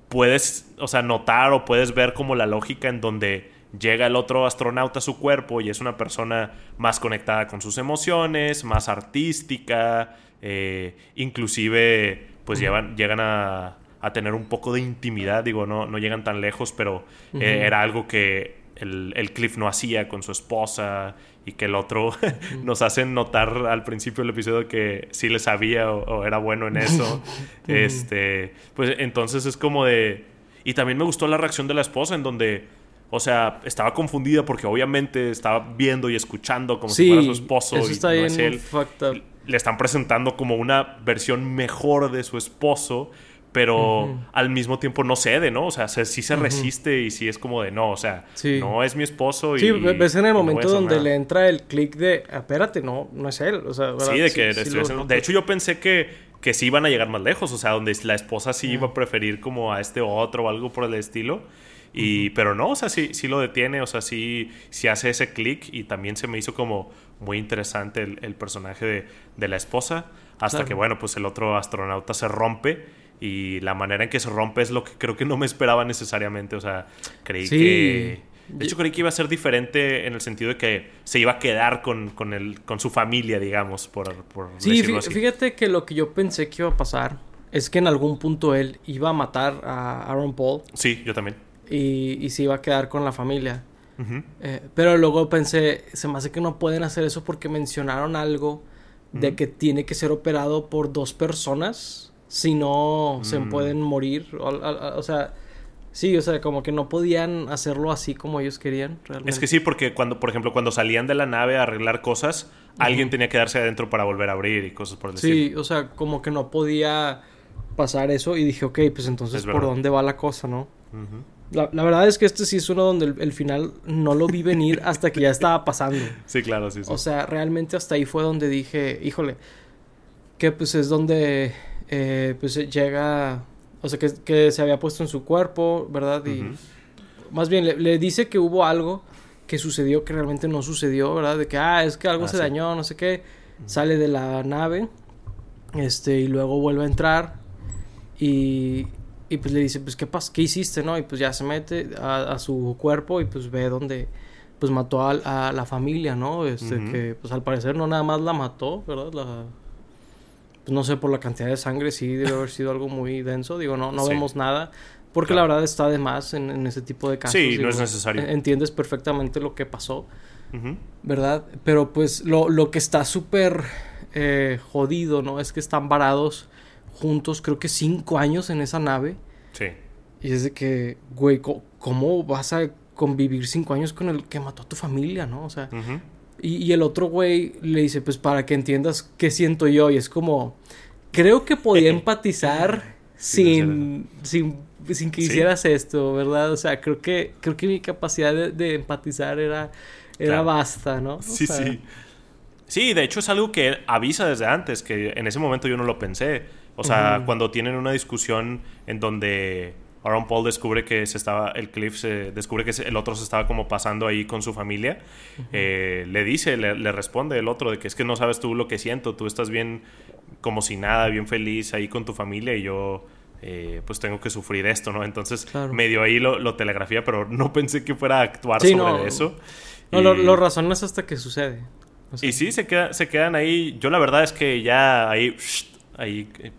puedes, o sea, notar o puedes ver como la lógica en donde llega el otro astronauta a su cuerpo y es una persona más conectada con sus emociones, más artística, eh, inclusive pues llevan, llegan a, a, tener un poco de intimidad, digo, no, no llegan tan lejos, pero eh, era algo que el, Cliff no hacía con su esposa y que el otro nos hacen notar al principio del episodio que sí le sabía o, era bueno en eso. este, pues entonces es como de... Y también me gustó la reacción de la esposa en donde, o sea, estaba confundida porque obviamente estaba viendo y escuchando como si fuera su esposo. Eso está y Le están presentando como una versión mejor de su esposo pero al mismo tiempo no cede, ¿no? O sea, sí se resiste y sí es como de no, o sea, no es mi esposo. Y, sí, ves en el momento donde le entra el clic de, espérate, no, no es él. O sea, sí, de que De hecho, yo pensé que, que sí iban a llegar más lejos, o sea, donde la esposa sí iba a preferir como a este otro o algo por el estilo. Y, pero no, o sea, sí, sí lo detiene, o sea, sí, sí hace ese clic y también se me hizo como muy interesante el, personaje de, de, la esposa, hasta que, bueno, pues el otro astronauta se rompe y la manera en que se rompe es lo que creo que no me esperaba necesariamente. O sea, creí que. De hecho, creí que iba a ser diferente en el sentido de que se iba a quedar con, con, el, con su familia, digamos, por, por sí, fíjate que lo que yo pensé que iba a pasar es que en algún punto él iba a matar a Aaron Paul. Sí, yo también. Y, y se iba a quedar con la familia. Eh, pero luego pensé, se me hace que no pueden hacer eso porque mencionaron algo de que tiene que ser operado por dos personas si no se mm. pueden morir. O, sea, sí, o sea, como que no podían hacerlo así como ellos querían. Realmente. Es que sí, porque cuando, por ejemplo, cuando salían de la nave a arreglar cosas, alguien tenía que quedarse adentro para volver a abrir y cosas por el Sí, o sea, como que no podía pasar eso y dije, ok, pues entonces por dónde va la cosa, ¿no? la, verdad es que este sí es uno donde el, final no lo vi venir hasta que ya estaba pasando. Sí, claro, sí, sí. O sea, realmente hasta ahí fue donde dije, híjole, que pues es donde eh, pues eh, llega, o sea, que, se había puesto en su cuerpo, ¿verdad? Y más bien le, dice que hubo algo que sucedió que realmente no sucedió, ¿verdad? De que, ah, es que algo ah, se dañó, no sé qué. Sale de la nave, este, y luego vuelve a entrar y, y pues le dice, pues, ¿qué pasa? ¿Qué hiciste, no? Y pues ya se mete a, su cuerpo y pues ve donde pues mató a, a la familia, ¿no? Este, que pues al parecer no nada más la mató, ¿verdad? La, pues no sé, por la cantidad de sangre sí debe haber sido algo muy denso. Digo, no, no vemos nada. Porque la verdad está de más en, ese tipo de casos. Sí, no es necesario. Entiendes perfectamente lo que pasó, ¿verdad? Pero pues lo, lo que está súper eh, jodido, ¿no? Es que están varados juntos, creo que cinco años en esa nave. Sí. Y es de que, güey, ¿cómo vas a convivir cinco años con el que mató a tu familia, ¿no? O sea, y, el otro güey le dice, pues para que entiendas qué siento yo. Y es como, creo que podía empatizar sin, sin, sin, que hicieras esto, ¿verdad? O sea, creo que, creo que mi capacidad de, empatizar era, era basta, ¿no? sí, sí. Sí, de hecho es algo que avisa desde antes, que en ese momento yo no lo pensé. O sea, cuando tienen una discusión en donde Aaron Paul descubre que se estaba, el Cliff se descubre que el otro se estaba como pasando ahí con su familia. Eh, le dice, le, responde el otro de que es que no sabes tú lo que siento, tú estás bien como si nada, bien feliz ahí con tu familia y yo eh, pues tengo que sufrir esto, ¿no? Entonces medio ahí lo, telegrafía, pero no pensé que fuera a actuar sobre eso. No, lo, lo razonas hasta que sucede. y sí, se, queda, se quedan ahí. Yo la verdad es que ya ahí, ahí eh,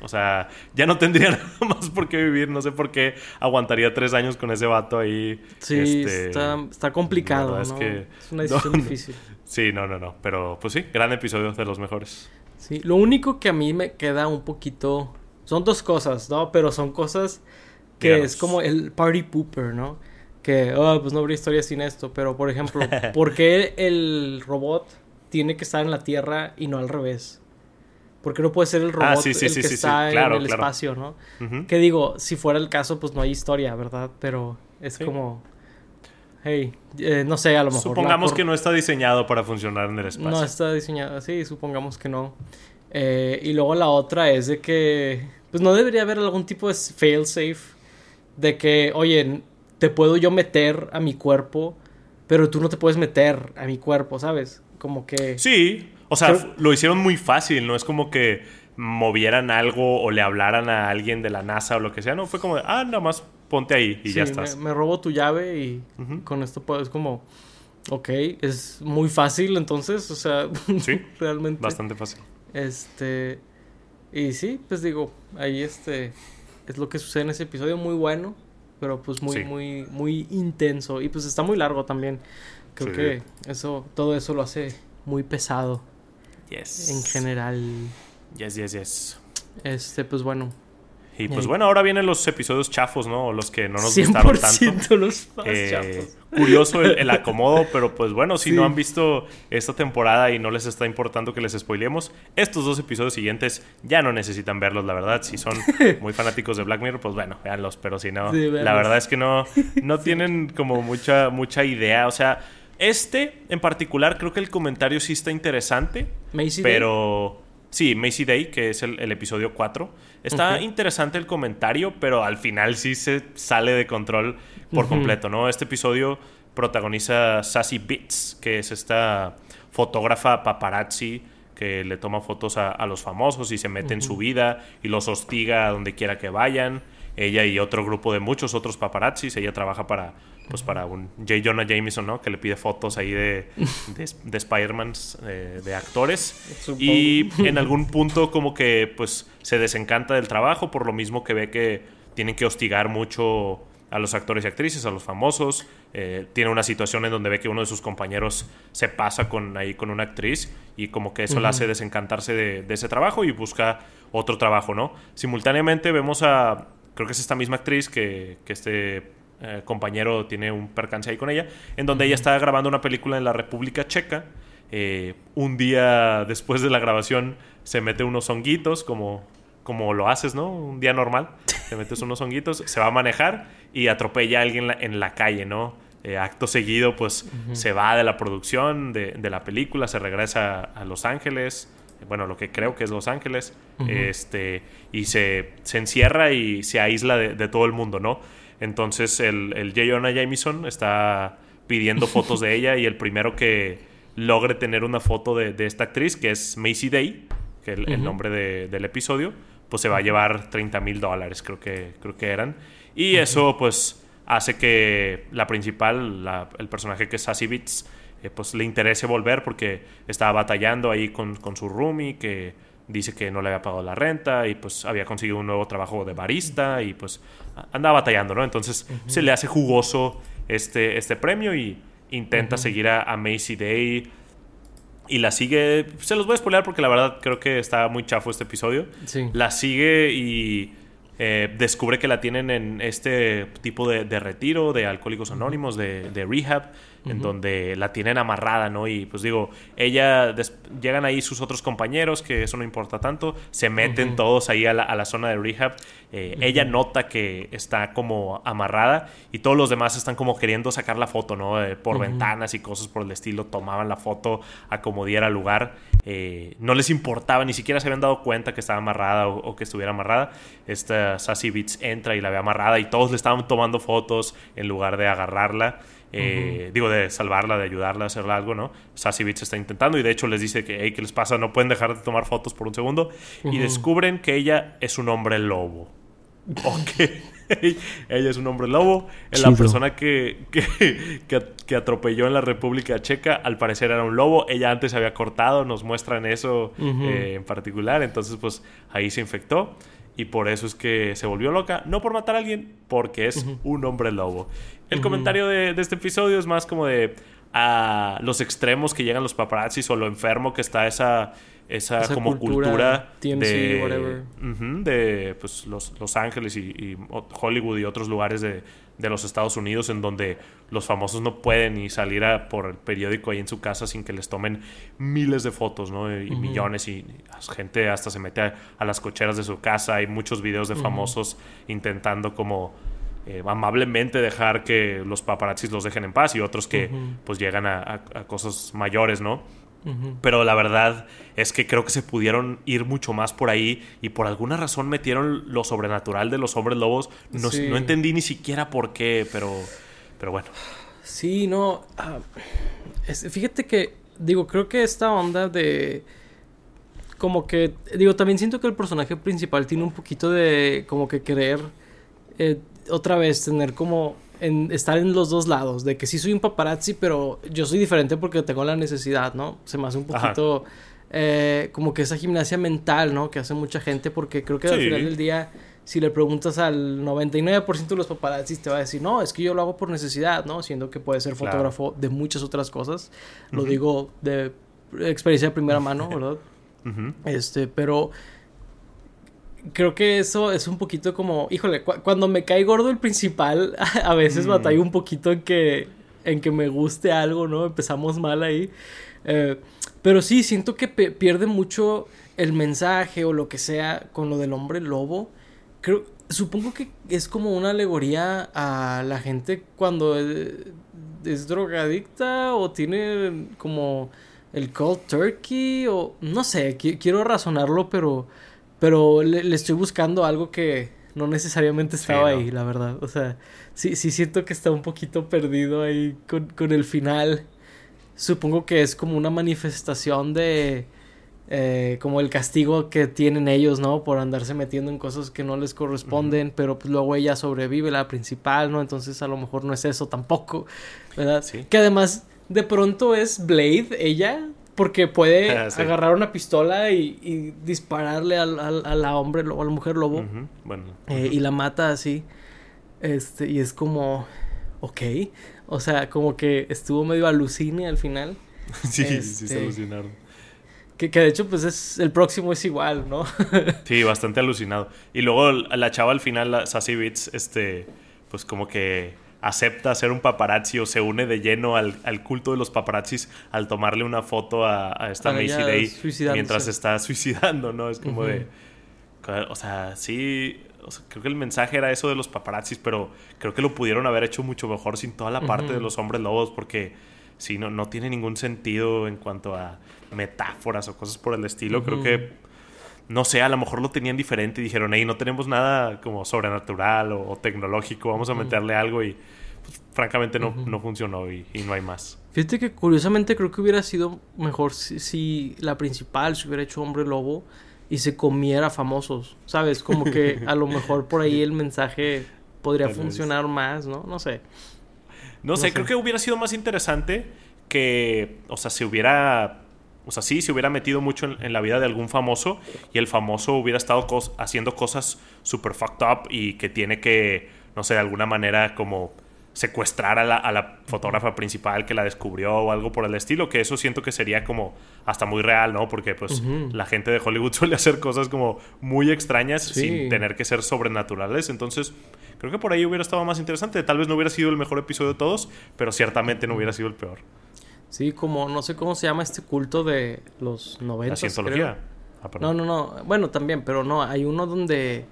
o sea, ya no tendría nada más por qué vivir. No sé por qué aguantaría tres años con ese vato ahí. Sí, este, está, complicado. ¿no? Es, que, es una decisión difícil. Sí, no, no, no. Pero pues sí, gran episodio de los mejores. Sí, lo único que a mí me queda un poquito. Son dos cosas, ¿no? Pero son cosas que es como el party pooper, ¿no? Que, oh, pues no habría historia sin esto. Pero, por ejemplo, ¿por qué el robot tiene que estar en la Tierra y no al revés? Porque no puede ser el ah, robot el que está en el espacio, ¿no? Que digo, si fuera el caso, pues no hay historia, ¿verdad? Pero es como. Hey, eh, no sé, a lo mejor. Supongamos que no está diseñado para funcionar en el espacio. No está diseñado, sí, supongamos que no. Eh, y luego la otra es de que. Pues no debería haber algún tipo de failsafe. De que, oye, te puedo yo meter a mi cuerpo, pero tú no te puedes meter a mi cuerpo, ¿sabes? Como que. Sí, o sea, lo hicieron muy fácil, no es como que movieran algo o le hablaran a alguien de la NASA o lo que sea, no, fue como, ah, nada más ponte ahí y ya estás. Me, me robo tu llave y con esto puedes como, ok, es muy fácil entonces, o sea, sí, realmente. Bastante fácil. Este, y sí, pues digo, ahí este, es lo que sucede en ese episodio, muy bueno, pero pues muy, muy, muy intenso y pues está muy largo también. Creo que eso, todo eso lo hace muy pesado. Yes. En general. Yes, yes, yes. Este, pues bueno. Y pues bueno, ahora vienen los episodios chafos, ¿no? Los que no nos gustaron tanto. los eh, chafos. Curioso el, acomodo, pero pues bueno, si no han visto esta temporada y no les está importando que les spoilemos, estos dos episodios siguientes ya no necesitan verlos, la verdad. Si son muy fanáticos de Black Mirror, pues bueno, véanlos, pero si no, la verdad es que no, no tienen como mucha, mucha idea. O sea, este en particular creo que el comentario sí está interesante. Macy pero... Sí, Macy Day, que es el, episodio 4. Está interesante el comentario, pero al final sí se sale de control por completo, ¿no? Este episodio protagoniza Sassy Bits, que es esta fotógrafa paparazzi que le toma fotos a, los famosos y se mete en su vida y los hostiga a donde quiera que vayan. Ella y otro grupo de muchos otros paparazzis. Ella trabaja para pues para un J. Jonah Jameson, ¿no? Que le pide fotos ahí de, de, Spider-Man, eh, de actores. Y en algún punto como que pues se desencanta del trabajo por lo mismo que ve que tienen que hostigar mucho a los actores y actrices, a los famosos. Eh, tiene una situación en donde ve que uno de sus compañeros se pasa con, ahí con una actriz y como que eso le hace desencantarse de, de, ese trabajo y busca otro trabajo, ¿no? Simultáneamente vemos a, creo que es esta misma actriz que, que este eh, compañero tiene un percance ahí con ella, en donde ella está grabando una película en la República Checa. Eh, un día después de la grabación se mete unos honguitos, como, como lo haces, ¿no? Un día normal, te metes unos honguitos, se va a manejar y atropella a alguien en la, calle, ¿no? Eh, acto seguido, pues se va de la producción de, la película, se regresa a Los Ángeles, bueno, lo que creo que es Los Ángeles, este, y se, se, encierra y se aísla de, de, todo el mundo, ¿no? Entonces el, el J. Jonah Jameson está pidiendo fotos de ella y el primero que logre tener una foto de, esta actriz, que es Macy Day, que es el, nombre del episodio, pues se va a llevar 30 mil dólares, creo que, creo que eran. Y eso pues hace que la principal, el personaje que es Sassy Beats, eh, pues le interese volver porque estaba batallando ahí con, con su roomie, que dice que no le había pagado la renta y pues había conseguido un nuevo trabajo de barista y pues andaba batallando, ¿no? Entonces se le hace jugoso este, este premio y intenta seguir a, Macy Day y la sigue. Se los voy a spoiler porque la verdad creo que está muy chafo este episodio. La sigue y eh, descubre que la tienen en este tipo de, retiro de alcohólicos anónimos, de, de rehab en donde la tienen amarrada, ¿no? Y pues digo, ella, llegan ahí sus otros compañeros, que eso no importa tanto, se meten todos ahí a la, zona de rehab, eh, ella nota que está como amarrada y todos los demás están como queriendo sacar la foto, ¿no? Eh, por ventanas y cosas por el estilo, tomaban la foto a como diera lugar, eh, no les importaba, ni siquiera se habían dado cuenta que estaba amarrada o, que estuviera amarrada, esta Sassy Beats entra y la ve amarrada y todos le estaban tomando fotos en lugar de agarrarla. Eh, digo, de salvarla, de ayudarla a hacerle algo, ¿no? Sassy Beats está intentando y de hecho les dice que, hey, ¿qué les pasa? No pueden dejar de tomar fotos por un segundo. Y descubren que ella es un hombre lobo. Ok. ella es un hombre lobo. La persona que, que, atropelló en la República Checa, al parecer era un lobo. Ella antes se había cortado, nos muestran eso eh, en particular. Entonces, pues ahí se infectó. Y por eso es que se volvió loca. No por matar a alguien, porque es un hombre lobo. El comentario de, de este episodio es más como de a los extremos que llegan los paparazzis o lo enfermo que está esa esa, como cultura, de, de pues, los, los Ángeles y, Hollywood y otros lugares de, de, los Estados Unidos en donde los famosos no pueden ni salir a, por el periódico ahí en su casa sin que les tomen miles de fotos, ¿no? Y millones y, gente hasta se mete a, las cocheras de su casa. Hay muchos videos de famosos intentando como eh, amablemente dejar que los paparazzis los dejen en paz y otros que pues llegan a, cosas mayores, ¿no? Pero la verdad es que creo que se pudieron ir mucho más por ahí y por alguna razón metieron lo sobrenatural de los hombres lobos. No, entendí ni siquiera por qué, pero, pero bueno. Sí, no. Ah, fíjate que, digo, creo que esta onda de... Como que, digo, también siento que el personaje principal tiene un poquito de como que querer eh, otra vez tener como en estar en los dos lados, de que sí soy un paparazzi, pero yo soy diferente porque tengo la necesidad, ¿no? Se me hace un poquito eh, como que esa gimnasia mental, ¿no? Que hace mucha gente, porque creo que al final del día, si le preguntas al 99% de los paparazzis, te va a decir, no, es que yo lo hago por necesidad, ¿no? Siendo que puede ser fotógrafo de muchas otras cosas. Lo digo de experiencia de primera mano, ¿verdad? Este, pero creo que eso es un poquito como, híjole, cuando me cae gordo el principal, a veces mm. batallo un poquito en que, en que me guste algo, ¿no? Empezamos mal ahí. Eh, pero sí, siento que pierde mucho el mensaje o lo que sea con lo del hombre lobo. Creo, supongo que es como una alegoría a la gente cuando es, es drogadicta o tiene como el cold turkey o no sé, quiero razonarlo, pero pero le, estoy buscando algo que no necesariamente estaba ahí, la verdad. O sea, sí, sí siento que está un poquito perdido ahí con, con el final. Supongo que es como una manifestación de... Eh, como el castigo que tienen ellos, ¿no? Por andarse metiendo en cosas que no les corresponden, pero pues luego ella sobrevive, la principal, ¿no? Entonces a lo mejor no es eso tampoco, ¿verdad? Sí. Que además de pronto es Blade, ella, porque puede ah, agarrar una pistola y, dispararle al, a la hombre o a la mujer lobo. bueno, eh, y la mata así. Este, y es como. Ok. O sea, como que estuvo medio alucine al final. sí, sí se este, alucinaron. Que, que, de hecho, pues es el próximo es igual, ¿no? sí, bastante alucinado. Y luego la chava al final, la Sassy Beats, este, pues como que acepta ser un paparazzi o se une de lleno al, culto de los paparazzis al tomarle una foto a, esta Macy Day mientras está suicidando, ¿no? Es como de... O sea, sí, creo que el mensaje era eso de los paparazzis, pero creo que lo pudieron haber hecho mucho mejor sin toda la parte de los hombres lobos, porque sí, no, no tiene ningún sentido en cuanto a metáforas o cosas por el estilo. Creo que no sé, a lo mejor lo tenían diferente y dijeron, hey, no tenemos nada como sobrenatural o, tecnológico, vamos a meterle algo y pues, francamente no, no funcionó y, no hay más. Fíjate que curiosamente creo que hubiera sido mejor si, la principal se hubiera hecho hombre lobo y se comiera famosos, ¿sabes? Como que a lo mejor por ahí el mensaje podría funcionar más, ¿no? No sé. No, sé, creo que hubiera sido más interesante que, o sea, se hubiera o sea, sí, se hubiera metido mucho en, la vida de algún famoso y el famoso hubiera estado haciendo cosas super fucked up y que tiene que, no sé, de alguna manera como secuestrar a la, fotógrafa principal que la descubrió o algo por el estilo, que eso siento que sería como hasta muy real, ¿no? Porque pues la gente de Hollywood suele hacer cosas como muy extrañas sin tener que ser sobrenaturales, entonces creo que por ahí hubiera estado más interesante, tal vez no hubiera sido el mejor episodio de todos, pero ciertamente no hubiera sido el peor. Sí, como no sé cómo se llama este culto de los 90. La cientología. Ah, no, no, no. Bueno, también, pero no. Hay uno donde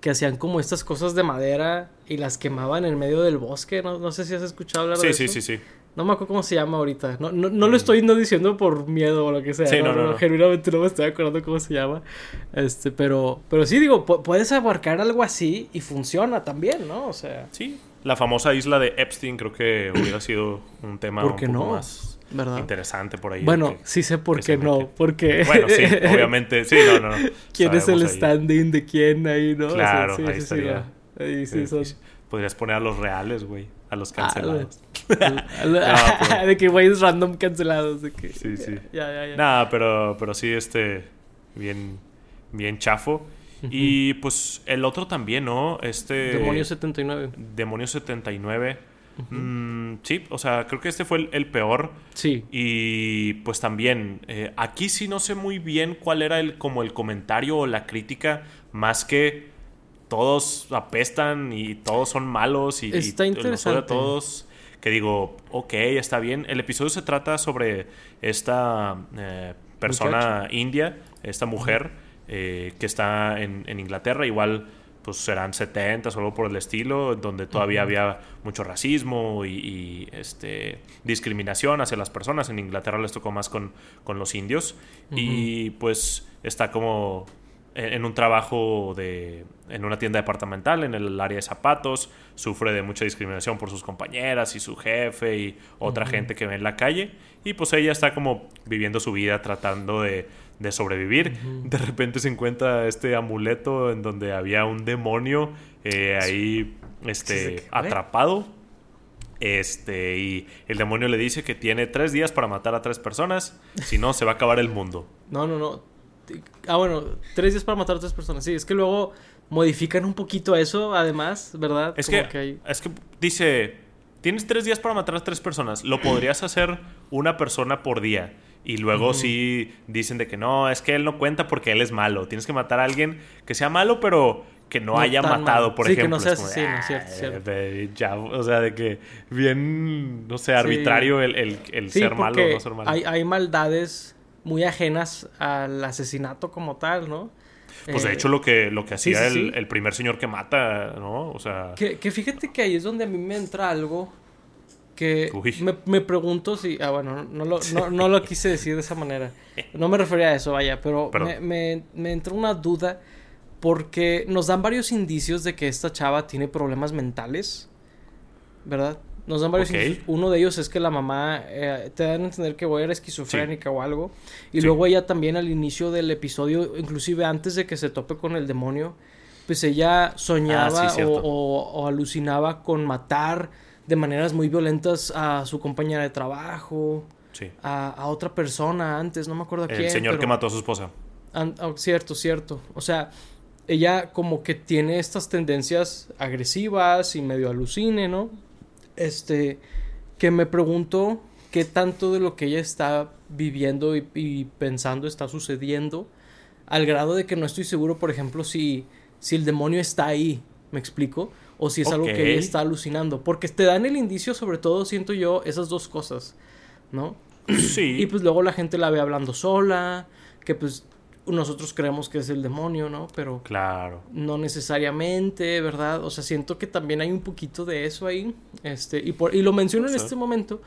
que hacían como estas cosas de madera y las quemaban en medio del bosque. No, no sé si has escuchado hablar de eso. Sí, sí, sí, sí. No me acuerdo cómo se llama ahorita. No, no, no lo estoy no diciendo por miedo o lo que sea. Sí, no, no, no, Genuinamente no me estoy acordando cómo se llama. Este, pero, pero sí, digo, puedes abarcar algo así y funciona también, ¿no? O sea. Sí, la famosa isla de Epstein creo que hubiera sido un tema un poco más interesante por ahí. Bueno, sí sé por qué no, porque... Bueno, sí, obviamente, sí, no, no. ¿Quién es el standing de quién ahí, no? Claro, ahí estaría Ahí sí son. Podrías poner a los reales, güey. A los ah, cancelados. de que güeyes random cancelados. De que, sí, sí. Ya, ya, ya. Nada, pero, pero sí, este. Bien. Bien chafo. Y pues el otro también, ¿no? Este. Demonio 79. Demonio 79. Mm, sí, o sea, creo que este fue el, peor. Sí. Y pues también, eh, aquí sí no sé muy bien cuál era el, como el comentario o la crítica, más que todos apestan y todos son malos y, está interesante. a todos. Que digo, ok, está bien. El episodio se trata sobre esta eh, persona india, esta mujer eh, que está en, en Inglaterra, igual pues serán 70 o algo por el estilo, donde todavía había mucho racismo y, este, discriminación hacia las personas. En Inglaterra les tocó más con, con los indios. Y pues está como en, un trabajo de, en una tienda departamental, en el área de zapatos, sufre de mucha discriminación por sus compañeras y su jefe y otra gente que ve en la calle. Y pues ella está como viviendo su vida tratando de de sobrevivir. De repente se encuentra este amuleto en donde había un demonio eh, ahí este, atrapado. Este, y el demonio le dice que tiene tres días para matar a tres personas, si no, se va a acabar el mundo. No, no, no. Ah, bueno, tres días para matar a tres personas. Sí, es que luego modifican un poquito eso, además, ¿verdad? Es que, es que dice, tienes tres días para matar a tres personas, lo podrías hacer una persona por día. Y luego sí dicen de que no, es que él no cuenta porque él es malo. Tienes que matar a alguien que sea malo, pero que no, haya matado, por ejemplo. Que no sea asesino, cierto, ya, o sea, de que bien, no sé, arbitrario el, el, ser malo o no ser malo. Hay, hay maldades muy ajenas al asesinato como tal, ¿no? Pues de eh, hecho lo que, lo que hacía el, primer señor que mata, ¿no? O sea... Que, que fíjate que ahí es donde a mí me entra algo que me, pregunto si, ah, bueno, no lo, no, lo, quise decir de esa manera, no me refería a eso, vaya, pero me, me, entró una duda porque nos dan varios indicios de que esta chava tiene problemas mentales, ¿verdad? Nos dan varios indicios. Uno de ellos es que la mamá eh, te dan a entender que voy a era esquizofrénica o algo. Y luego ella también al inicio del episodio, inclusive antes de que se tope con el demonio, pues ella soñaba ah, o, alucinaba con matar de maneras muy violentas a su compañera de trabajo, a, otra persona antes, no me acuerdo a quién. El señor que mató a su esposa. Oh, cierto, cierto. O sea, ella como que tiene estas tendencias agresivas y medio alucine, ¿no? Este, que me pregunto qué tanto de lo que ella está viviendo y, y, pensando está sucediendo, al grado de que no estoy seguro, por ejemplo, si, si el demonio está ahí, ¿me explico? O si es algo que ella está alucinando. Porque te dan el indicio, sobre todo, siento yo, esas dos cosas, ¿no? Sí. y pues luego la gente la ve hablando sola, que pues nosotros creemos que es el demonio, ¿no? Pero claro. no necesariamente, ¿verdad? O sea, siento que también hay un poquito de eso ahí. Este, y, por, y lo menciono en este momento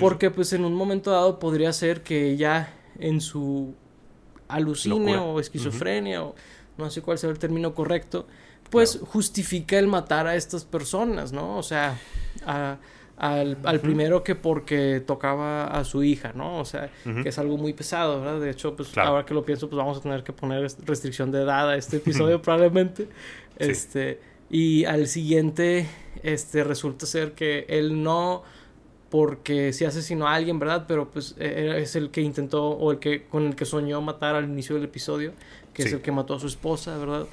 porque pues en un momento dado podría ser que ella en su alucine o esquizofrenia o no sé cuál sea el término correcto, pues justifica el matar a estas personas, ¿no? O sea, al, primero que porque tocaba a su hija, ¿no? O sea, que es algo muy pesado, ¿verdad? De hecho, pues ahora que lo pienso, pues vamos a tener que poner restricción de edad a este episodio probablemente. Este, y al siguiente, este, resulta ser que él no porque sí asesinó a alguien, ¿verdad? Pero pues e, es el que intentó o el que con el que soñó matar al inicio del episodio, que es el que mató a su esposa, ¿verdad?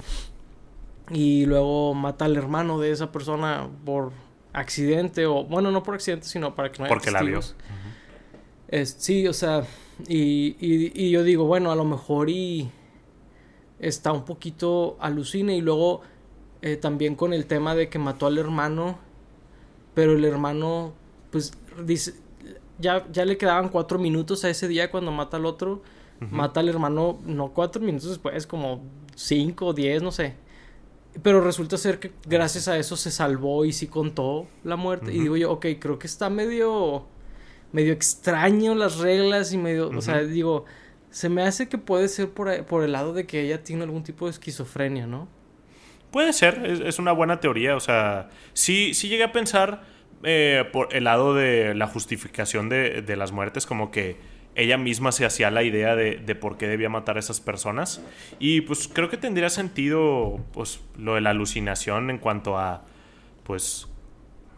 Y luego mata al hermano de esa persona por accidente o bueno no por accidente sino para que no haya porque la vio. sí o sea y, y, yo digo bueno a lo mejor y está un poquito alucine y luego eh, también con el tema de que mató al hermano pero el hermano pues dice ya, ya le quedaban cuatro minutos a ese día cuando mata al otro mata al hermano no cuatro minutos después como cinco diez no sé pero resulta ser que gracias a eso se salvó y sí contó la muerte. Y digo yo, ok, creo que está medio. medio extraño las reglas y medio. O sea, digo, se me hace que puede ser por, por, el lado de que ella tiene algún tipo de esquizofrenia, ¿no? Puede ser, es, una buena teoría. O sea, sí, sí llegué a pensar eh, por el lado de la justificación de, de las muertes, como que ella misma se hacía la idea de, de, por qué debía matar a esas personas. Y pues creo que tendría sentido pues lo de la alucinación en cuanto a pues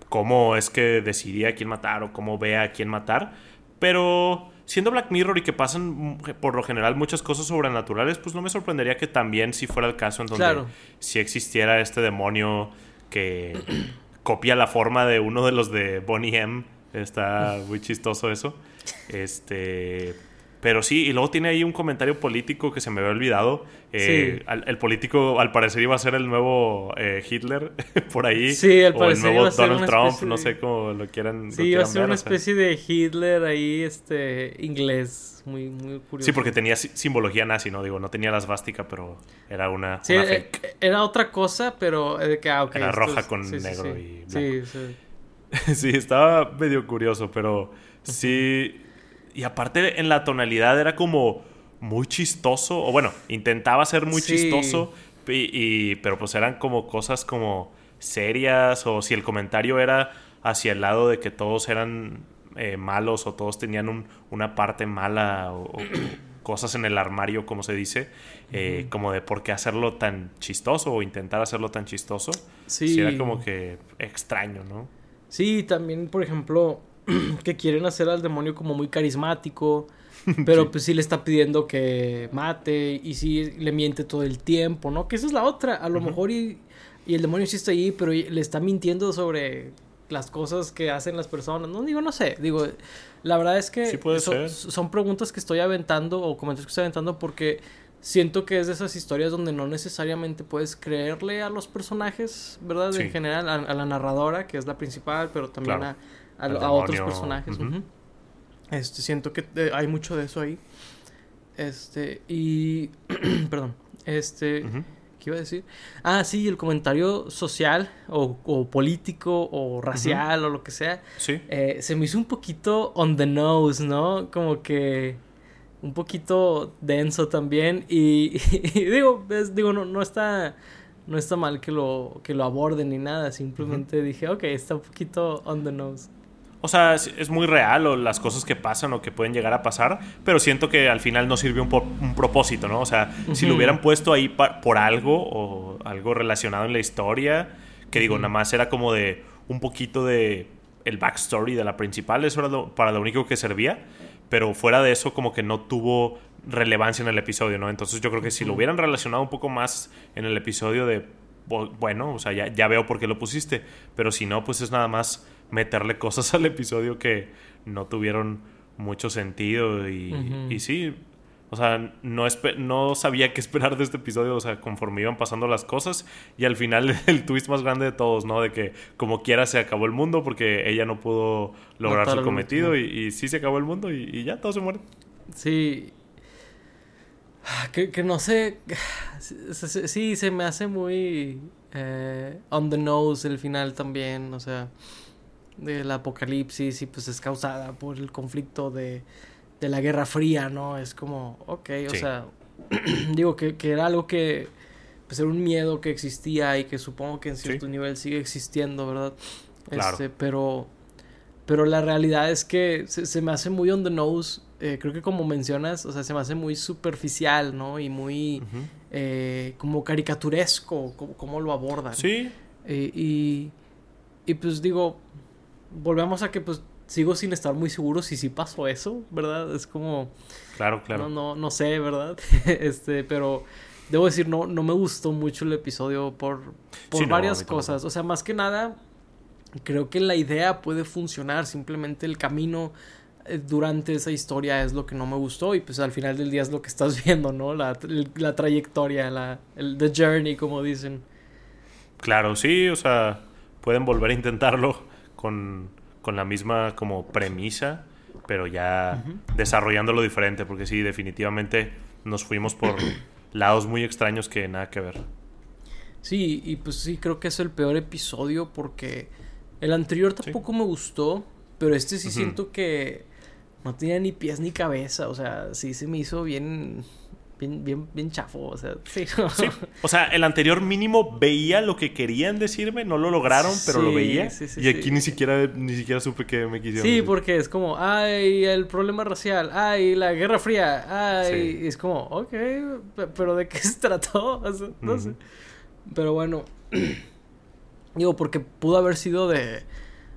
cómo es que decidía a quién matar o cómo ve a quién matar. Pero siendo Black Mirror y que pasan por lo general muchas cosas sobrenaturales, pues no me sorprendería que también si fuera el caso en donde si existiera este demonio que copia la forma de uno de los de Bonnie M. Está muy chistoso eso. Este. Pero sí, y luego tiene ahí un comentario político que se me había olvidado. Eh, el político, al parecer, iba a ser el nuevo eh, Hitler por ahí. Sí, al parecer. O el nuevo Donald Trump, no sé cómo lo quieran. Sí, iba a ser una especie de Hitler ahí, este, inglés. Muy, muy curioso. Sí, porque tenía simbología nazi, ¿no? Digo, no tenía la svástica, pero era una, sí, eh, Era otra cosa, pero. Ah, era roja con negro y Sí, sí. sí, estaba medio curioso, pero sí y aparte en la tonalidad era como muy chistoso, o bueno, intentaba ser muy chistoso, y, pero pues eran como cosas como serias, o si el comentario era hacia el lado de que todos eran eh, malos o todos tenían una parte mala o, cosas en el armario, como se dice, eh, como de por qué hacerlo tan chistoso o intentar hacerlo tan chistoso. Sí. Era como que extraño, ¿no? Sí, también, por ejemplo, que quieren hacer al demonio como muy carismático, pero pues sí le está pidiendo que mate y sí le miente todo el tiempo, ¿no? Que esa es la otra, a lo mejor y, y, el demonio sí está ahí, pero le está mintiendo sobre las cosas que hacen las personas, no digo, no sé, digo, la verdad es que son preguntas que estoy aventando o comentarios que estoy aventando porque siento que es de esas historias donde no necesariamente puedes creerle a los personajes, ¿verdad? En general, a, la narradora, que es la principal, pero también a a, otros personajes. Este, siento que eh, hay mucho de eso ahí. Este, y. perdón. Este. ¿Qué iba a decir? Ah, sí, el comentario social o, político o racial o lo que sea. Sí. Eh, se me hizo un poquito on the nose, ¿no? Como que. Un poquito denso también. Y, digo, digo, no, no está. No está mal que lo, que lo aborden ni nada. Simplemente dije, ok, está un poquito on the nose. O sea, es, muy real o las cosas que pasan o que pueden llegar a pasar, pero siento que al final no sirvió un, un propósito, ¿no? O sea, si lo hubieran puesto ahí por algo o algo relacionado en la historia, que digo, nada más era como de un poquito de el backstory de la principal, eso era para lo único que servía, pero fuera de eso como que no tuvo relevancia en el episodio, ¿no? Entonces yo creo que si lo hubieran relacionado un poco más en el episodio de, bueno, o sea, ya, ya veo por qué lo pusiste, pero si no, pues es nada más meterle cosas al episodio que no tuvieron mucho sentido y, y sí, o sea, no, no sabía qué esperar de este episodio, o sea, conforme iban pasando las cosas y al final el twist más grande de todos, ¿no? De que como quiera se acabó el mundo porque ella no pudo lograr su cometido y, sí se acabó el mundo y, ya todos se mueren. Sí. Que, que no sé, sí, se me hace muy eh, on the nose el final también, o sea del apocalipsis y pues es causada por el conflicto de, de la Guerra Fría, ¿no? Es como, ok, o sea, digo que, que, era algo que, pues era un miedo que existía y que supongo que en cierto nivel sigue existiendo, ¿verdad? Claro. Este, pero, pero la realidad es que se, me hace muy on the nose, eh, creo que como mencionas, o sea, se me hace muy superficial, ¿no? Y muy eh, como caricaturesco, como, como, lo abordan. Sí. Eh, y, y pues digo, volvemos a que pues sigo sin estar muy seguro si sí pasó eso, ¿verdad? Es como... Claro, claro. No, no, no sé, ¿verdad? este, pero debo decir, no, no me gustó mucho el episodio por, por varias cosas. O sea, más que nada, creo que la idea puede funcionar, simplemente el camino eh, durante esa historia es lo que no me gustó y pues al final del día es lo que estás viendo, ¿no? La, la trayectoria, la, el the journey, como dicen. Claro, sí, o sea, pueden volver a intentarlo con, la misma como premisa, pero ya desarrollándolo diferente, porque sí, definitivamente nos fuimos por lados muy extraños que nada que ver. Sí, y pues sí, creo que es el peor episodio porque el anterior tampoco me gustó, pero este sí siento que no tenía ni pies ni cabeza, o sea, sí se me hizo bien bien, bien, bien chafo, o sea, sí. O sea, el anterior mínimo veía lo que querían decirme, no lo lograron, pero lo veía. y aquí ni siquiera ni siquiera supe que me quisieron. Sí, porque es como, ay, el problema racial, ay, la Guerra Fría, ay, y es como, ok, pero ¿de qué se trató? no sé. Pero bueno, digo, porque pudo haber sido de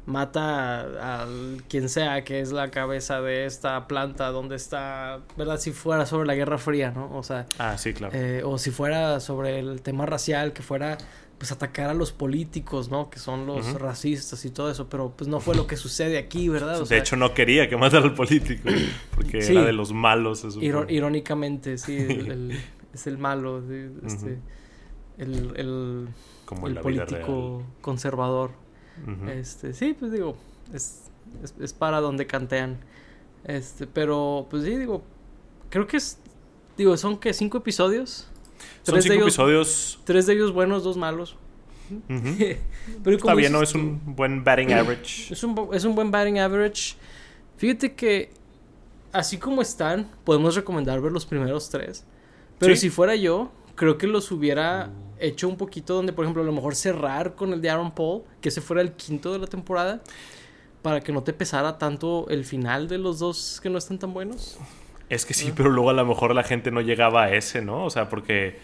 mata al quien sea que es la cabeza de esta planta donde está, ¿verdad? Si fuera sobre la Guerra Fría, ¿no? O sea, ah, sí, claro. Eh, o si fuera sobre el tema racial, que fuera pues atacar a los políticos, ¿no? Que son los racistas y todo eso, pero pues no fue lo que sucede aquí, ¿verdad? de hecho no quería que matara al político, porque era de los malos. Eso irónicamente, sí, es el malo, este, el, el, Como el político conservador. Este, sí, pues digo, es, es, para donde cantean. Este, pero pues sí, digo, creo que es, digo, son que cinco episodios. Son cinco episodios. Tres de ellos buenos, dos malos. pero Está bien, ¿no? Es un buen batting average. Es un, es un buen batting average. Fíjate que, así como están, podemos recomendar ver los primeros tres. Pero si fuera yo, creo que los hubiera hecho un poquito donde, por ejemplo, a lo mejor cerrar con el de Aaron Paul, que ese fuera el quinto de la temporada, para que no te pesara tanto el final de los dos que no están tan buenos. Es que sí, pero luego a lo mejor la gente no llegaba a ese, ¿no? O sea, porque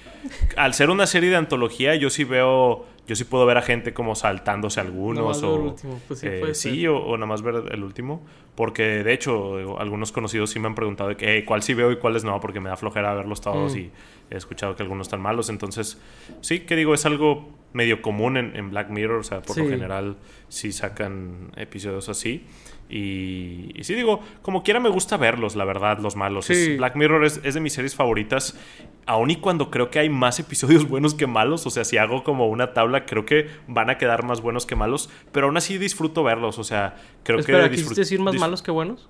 al ser una serie de antología, yo sí veo yo sí puedo ver a gente como saltándose algunos o pues sí, eh, sí o, nada más ver el último porque de hecho algunos conocidos sí me han preguntado de que, cuál sí veo y cuáles no porque me da flojera verlos todos mm. y he escuchado que algunos están malos entonces sí que digo es algo medio común en, en Black Mirror o sea por lo general sí sacan episodios así y, sí, digo, como quiera me gusta verlos, la verdad, los malos. Black Mirror es, de mis series favoritas, aun y cuando creo que hay más episodios buenos que malos. O sea, si hago como una tabla, creo que van a quedar más buenos que malos. Pero aún así disfruto verlos. O sea, creo Espera, que. ¿Quisiste decir más malos que buenos?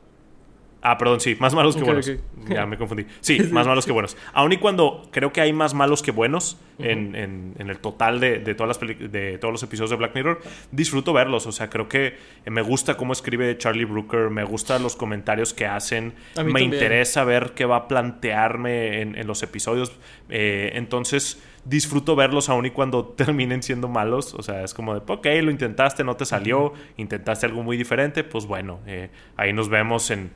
Ah, perdón, sí, más malos que buenos. Ya me confundí. Sí, más malos que buenos. Aun y cuando creo que hay más malos que buenos en, en, el total de, de todas las de todos los episodios de Black Mirror, disfruto verlos. O sea, creo que me gusta cómo escribe Charlie Brooker, me gustan los comentarios que hacen, me interesa ver qué va a plantearme en, en los episodios. Eh, entonces, disfruto verlos aun y cuando terminen siendo malos. O sea, es como de, ok, lo intentaste, no te salió, intentaste algo muy diferente, pues bueno, eh, ahí nos vemos en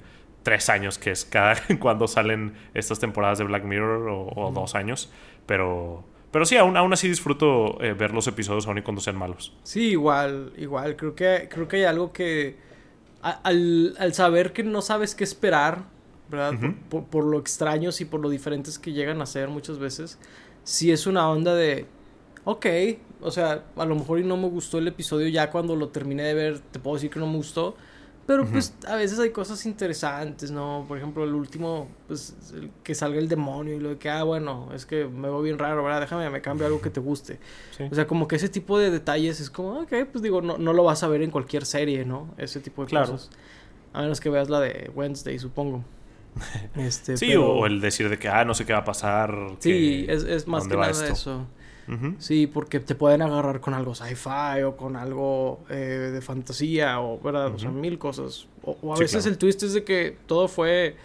tres años, que es cada cuando salen estas temporadas de Black Mirror, o, dos años. Pero, pero sí, aún, aún así disfruto eh, ver los episodios aún y cuando sean malos. Sí, igual, igual. Creo que, creo que hay algo que. al, saber que no sabes qué esperar, ¿verdad? por, lo extraños y por lo diferentes que llegan a ser muchas veces, sí es una onda de. Ok, o sea, a lo mejor y no me gustó el episodio ya cuando lo terminé de ver, te puedo decir que no me gustó. Pero pues a veces hay cosas interesantes, ¿no? Por ejemplo, el último, pues que salga el demonio y lo de que, ah, bueno, es que me veo bien raro, ¿verdad? Déjame, me cambio algo que te guste. O sea, como que ese tipo de detalles es como, ok, pues digo, no, no lo vas a ver en cualquier serie, ¿no? Ese tipo de cosas. A menos que veas la de Wednesday, supongo. Este, sí, o el decir de que, ah, no sé qué va a pasar. Sí, es, es más que nada eso. Sí, porque te pueden agarrar con algo sci-fi o con algo eh, de fantasía o, ¿verdad? O sea, mil cosas. O, a veces el twist es de que todo fue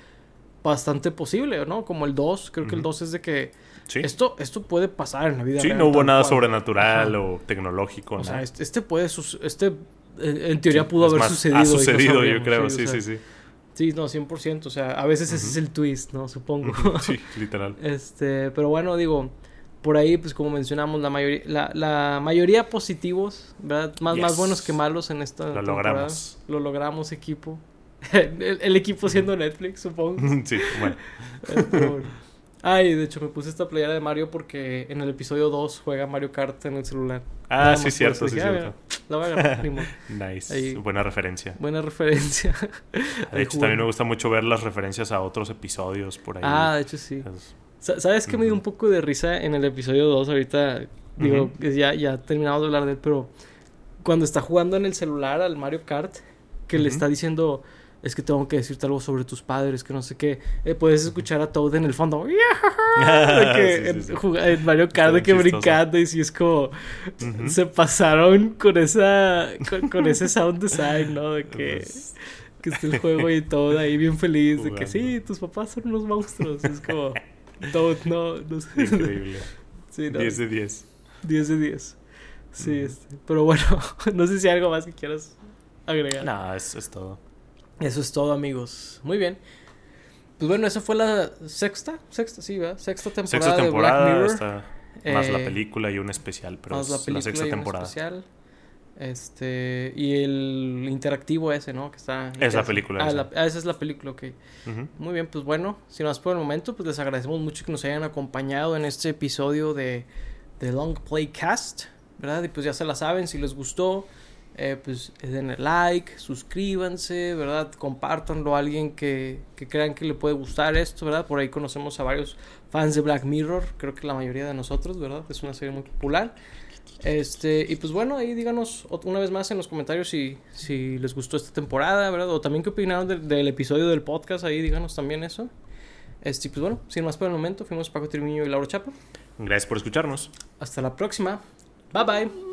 bastante posible, ¿no? Como el 2, creo que el 2 es de que esto, esto puede pasar en la vida Sí, no hubo nada sobrenatural o tecnológico. O sea, este, este, puede... Este, en teoría pudo haber sucedido. Ha sucedido, yo creo, sí, sí, sí. Sí, no, 100%. O sea, a veces ese es el twist, ¿no? Supongo. Sí, literal. Este, pero bueno, digo, por ahí, pues como mencionamos, la mayoría, la, la mayoría positivos, ¿verdad? Más, más buenos que malos en esta Lo logramos. Lo logramos, equipo. el, equipo siendo Netflix, supongo. sí, bueno. Ay, de hecho me puse esta playera de Mario porque en el episodio 2 juega Mario Kart en el celular. Ah, sí, cierto, sí, cierto. Ah, la voy a agarrar, Nice. buena referencia. Buena referencia. De hecho, también me gusta mucho ver las referencias a otros episodios por ahí. Ah, de hecho sí. ¿Sabes qué me dio un poco de risa en el episodio 2? Ahorita, digo, ya, ya terminamos de hablar de él, pero cuando está jugando en el celular al Mario Kart, que le está diciendo, es que tengo que decirte algo sobre tus padres, que no sé qué, eh, puedes escuchar a Toad en el fondo. que en, Mario Kart de que brincando y si es como se pasaron con esa con, ese sound design, ¿no? De que, pues, que está el juego y todo ahí bien feliz, de que sí, tus papás son unos monstruos. Es como no, no sé. Increíble. Sí, 10 de 10. 10 de 10. Sí, este, pero bueno, no sé si hay algo más que quieras agregar. No, eso es todo. Eso es todo, amigos. Muy bien. Pues bueno, esa fue la sexta, sexta, sí, ¿verdad? Sexta temporada, sexta temporada de Black Mirror. más la eh, película y un especial, pero es la, sexta temporada. especial. Este, y el interactivo ese, ¿no? Que está... Es la película. Ah, esa. ah, esa es la película, ok. Muy bien, pues bueno, si más por el momento, pues les agradecemos mucho que nos hayan acompañado en este episodio de, de Long Play Cast, ¿verdad? Y pues ya se la saben, si les gustó, eh, pues den like, suscríbanse, ¿verdad? Compártanlo a alguien que, que crean que le puede gustar esto, ¿verdad? Por ahí conocemos a varios fans de Black Mirror, creo que la mayoría de nosotros, ¿verdad? Es una serie muy popular. Este, y pues bueno, ahí díganos una vez más en los comentarios si, si les gustó esta temporada, ¿verdad? O también qué opinaron del, episodio del podcast, ahí díganos también eso. Este, pues bueno, sin más por el momento, fuimos Paco Trimiño y Lauro Chapa. Gracias por escucharnos. Hasta la próxima. Bye bye.